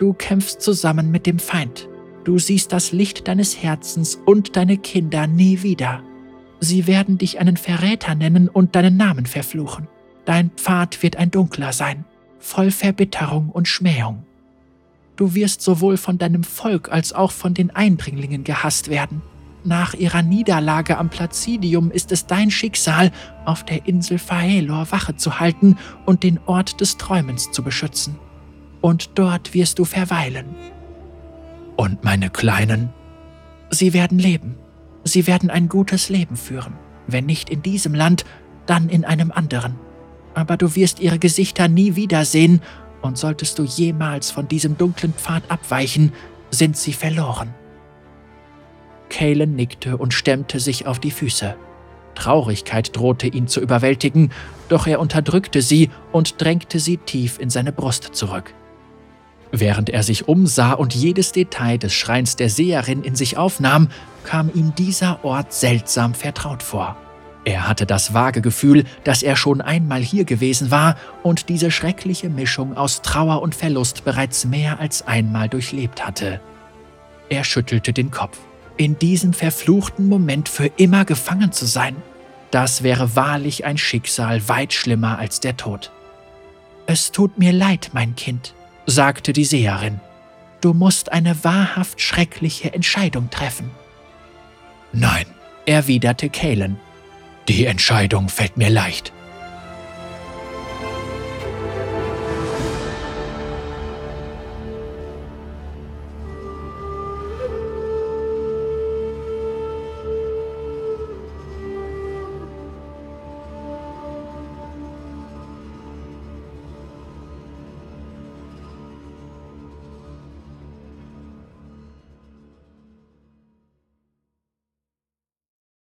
Speaker 1: Du kämpfst zusammen mit dem Feind. Du siehst das Licht deines Herzens und deine Kinder nie wieder. Sie werden dich einen Verräter nennen und deinen Namen verfluchen. Dein Pfad wird ein dunkler sein, voll Verbitterung und Schmähung. Du wirst sowohl von deinem Volk als auch von den Eindringlingen gehasst werden. Nach ihrer Niederlage am Placidium ist es dein Schicksal, auf der Insel Faelor Wache zu halten und den Ort des Träumens zu beschützen. Und dort wirst du verweilen. Und meine Kleinen? Sie werden leben. Sie werden ein gutes Leben führen. Wenn nicht in diesem Land, dann in einem anderen. Aber du wirst ihre Gesichter nie wiedersehen, und solltest du jemals von diesem dunklen Pfad abweichen, sind sie verloren. Kalen nickte und stemmte sich auf die Füße. Traurigkeit drohte ihn zu überwältigen, doch er unterdrückte sie und drängte sie tief in seine Brust zurück. Während er sich umsah und jedes Detail des Schreins der Seherin in sich aufnahm, kam ihm dieser Ort seltsam vertraut vor. Er hatte das vage Gefühl, dass er schon einmal hier gewesen war und diese schreckliche Mischung aus Trauer und Verlust bereits mehr als einmal durchlebt hatte. Er schüttelte den Kopf. In diesem verfluchten Moment für immer gefangen zu sein, das wäre wahrlich ein Schicksal weit schlimmer als der Tod. Es tut mir leid, mein Kind, sagte die Seherin. Du musst eine wahrhaft schreckliche Entscheidung treffen. Nein, erwiderte Kalen. Die Entscheidung fällt mir leicht.